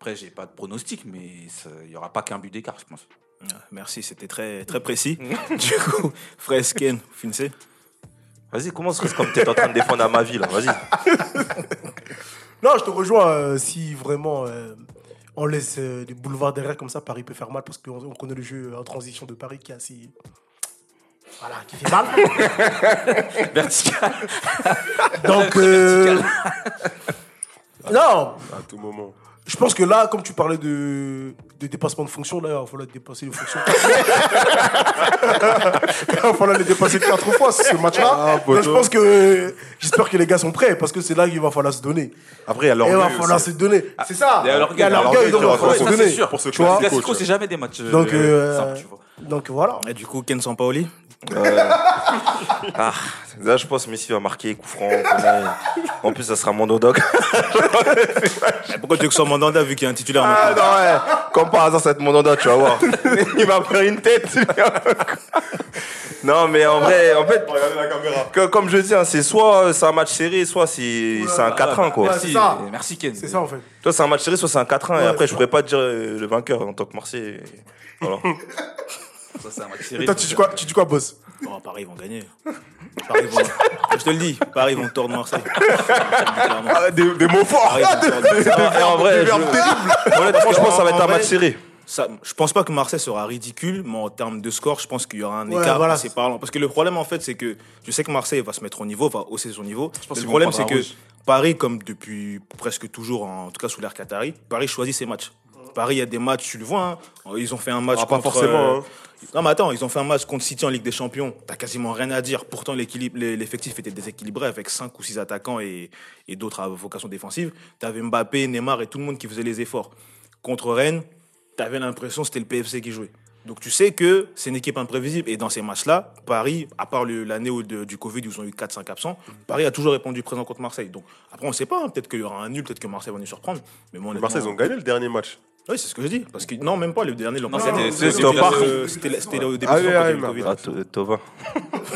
Après, j'ai pas de pronostic, mais ça- il y aura pas qu'un but d'écart, je pense. Ah, Merci, c'était très, très précis. [LAUGHS] du coup, Fresken, finissez. Vas-y, commence comme t'es en train de défendre à ma vie là. Vas-y. [LAUGHS] Non, je te rejoins. euh, si vraiment euh, on laisse euh, des boulevards derrière comme ça, Paris peut faire mal parce qu'on on connaît le jeu en transition de Paris qui est assez. Voilà, qui fait mal. [LAUGHS] Vertical. Donc, euh, non, À tout moment. Je pense que là, comme tu parlais de, de dépassement de fonction, là, il va falloir dépasser les fonctions. [LAUGHS] il va falloir les dépasser quatre fois ce match-là. Ah, je pense que j'espère que les gars sont prêts parce que c'est là qu'il va falloir se donner. Après, il y a Et il va falloir se donner. C'est ça. il y a l'orgueil. Il donc va falloir se donner. sûr. Pour qui Tu vois Classico, c'est jamais des matchs euh, Donc, euh, simples, tu vois. Donc voilà. Et du coup, Ken Sampaoli [LAUGHS] Ah, là, je pense que Messi va marquer coup franc. En plus, ça sera mon dog. Eh, Pourquoi tu veux que ce soit Mandanda vu qu'il y a un titulaire Ah non, ouais. Comme par hasard, ça va être mon dada, tu vas voir. [LAUGHS] Il m'a pris une tête. non, mais en vrai, en fait, Regardez la caméra. que- comme je dis, hein, c'est soit c'est un match serré, soit c'est c'est un 4-1, quoi. Ouais, Merci, c'est ça. euh, merci Ken. C'est ça en fait. Toi, c'est un match serré, soit c'est un 4-1, et après, je pourrais pas te dire euh, le vainqueur en tant que Marseille. Voilà. Ça, c'est un match Et serré. toi, tu dis quoi, tu dis quoi boss Oh, Paris, ils vont gagner. Paris, vont... Je te le dis, Paris vont tordre Marseille. Ah, des, des mots forts. Paris Et [LAUGHS] en vrai, je- honnêtement, je pense que ça va être un match serré. Ça, je pense pas que Marseille sera ridicule, mais en termes de score, je pense qu'il y aura un Ouais, écart voilà. assez parlant. Parce que le problème, en fait, c'est que je sais que Marseille va se mettre au niveau, va hausser son niveau. pense Mais qu'ils le problème, c'est que. Paris, comme depuis presque toujours, en tout cas sous l'ère Qatari, Paris choisit ses matchs. Paris, il y a des matchs, tu le vois, hein. ils ont fait un match Ah, pas contre, forcément, euh, hein. Non, mais attends, ils ont fait un match contre City en Ligue des Champions. T'as quasiment rien à dire. Pourtant, l'effectif était déséquilibré avec 5 ou 6 attaquants et, et d'autres à vocation défensive. T'avais Mbappé, Neymar et tout le monde qui faisait les efforts. Contre Rennes, t'avais l'impression que c'était le PFC qui jouait. Donc tu sais que c'est une équipe imprévisible. Et dans ces matchs-là, Paris, à part l'année du Covid où ils ont eu 4-5 absents, Paris a toujours répondu présent contre Marseille. Donc après, on ne sait pas. hein. Peut-être qu'il y aura un nul, peut-être que Marseille va nous surprendre. Mais moi, Marseille, ils ont gagné le dernier match. Oui, c'est ce que je dis. Parce que non, même pas le dernier. passé. c'était- au euh, C'était au début Ah ah le Covid. Ah, To- Tova.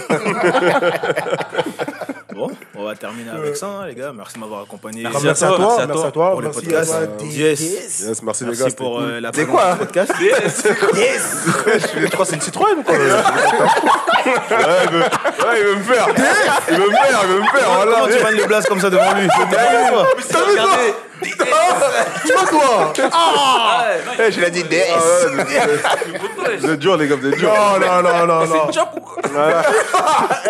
[LAUGHS] Bon, on va terminer avec ça, hein, les gars. Merci de m'avoir accompagné. Merci Merci à toi, merci à merci toi à toi, pour le merci podcast. à toi. Yes. Yes, merci, les Merci gars. pour c'était euh, la quoi du podcast. [LAUGHS] Je crois que c'est une Citroën ou quoi. [LAUGHS] Ouais, il veut, ouais, il veut me faire. Il veut me faire, il veut me faire. Voilà. Comment tu vannes les blases comme ça devant lui? Regardez, Tu vois toi Eh, Je l'ai dit DS. Vous êtes durs, les gars, vous êtes durs. Non, non, non, non, non. c'est ou quoi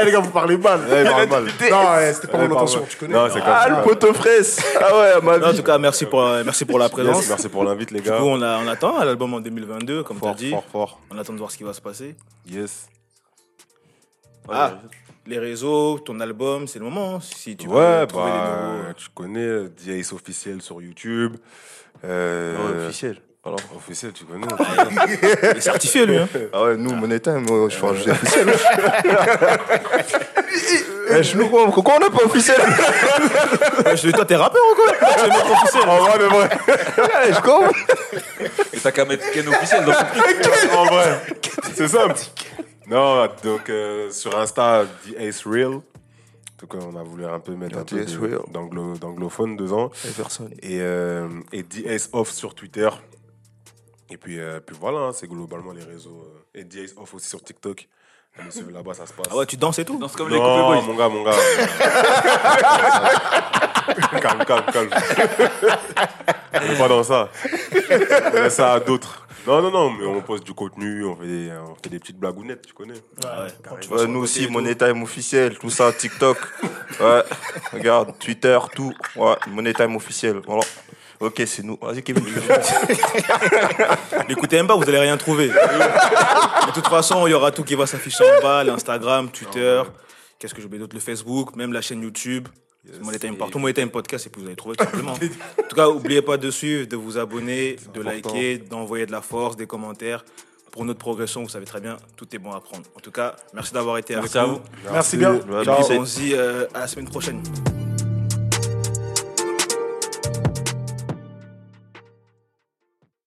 Eh les gars, vous parlez mal. Ouais, il parle mal. Non, eh, c'était pas Ouais, mon intention, tu connais. Non, c'est comme Ah, ça. le poteau fraise. Ah ouais, ma Non, En vie. tout cas, merci pour, euh, merci pour la présence. Yes, merci pour l'invite, les Du gars. coup, on, a- on attend l'album en 2022, comme tu as Fort, dit. fort, fort. On attend de voir ce qui va se passer. Yes. Ah, les réseaux, ton album, c'est le moment. Si tu veux Ouais, trouver bah, les nouveaux. tu connais Ace officiel sur YouTube. Euh, officiel. Alors. officiel, tu connais. [LAUGHS] Il est certifié, lui. Hein. Ah ouais, nous, Money Time, moi, je fais un jeu officiel. [LAUGHS] Eh, je nous crois, pourquoi on n'a pas officiel? Ouais, [LAUGHS] je dis, toi, t'es rappeur ou quoi? Tu veux mettre officiel En vrai, de vrai. Eh, Je comprends. Et t'as qu'à mettre Ken officiel dans ton truc. En vrai. C'est simple. Non, donc euh, sur Insta, The Ace Real. Donc euh, on a voulu un peu mettre un The peu Ace de- d'anglophone dedans. personne. Et, euh, et The Ace Off sur Twitter. Et puis, euh, puis voilà, hein, c'est globalement les réseaux. et DJs Off aussi sur TikTok. Allez là-bas, ça se passe. Ah ouais, tu danses et tout Danse comme les non, Boys. mon gars, mon gars. [LAUGHS] calme, calme, calme. On n'est pas dans ça. On laisse ça à d'autres. Non, non, non, mais on poste du contenu, on fait des, on fait des petites blagounettes, tu connais. Ah ouais. Nous aussi, Money Time officiel, tout ça, TikTok. [LAUGHS] Ouais, regarde, Twitter, tout. Ouais, Money Time officiel. Voilà. Ok, c'est nous. Vas-y, Kevin. [LAUGHS] N'écoutez même pas, vous allez rien trouver. [LAUGHS] De toute façon, il y aura tout qui va s'afficher en bas, l'Instagram, Twitter, qu'est-ce que j'ai oublié d'autre, le Facebook, même la chaîne YouTube. Money Time partout, Time Podcast, et puis vous allez trouver tout simplement. En tout cas, n'oubliez pas de suivre, de vous abonner, de important. liker, d'envoyer de la force, des commentaires. Pour notre progression, vous savez très bien, tout est bon à prendre. En tout cas, merci d'avoir été avec Merci à nous. vous. Merci bien. Et Ciao. puis, on se dit euh, à la semaine prochaine.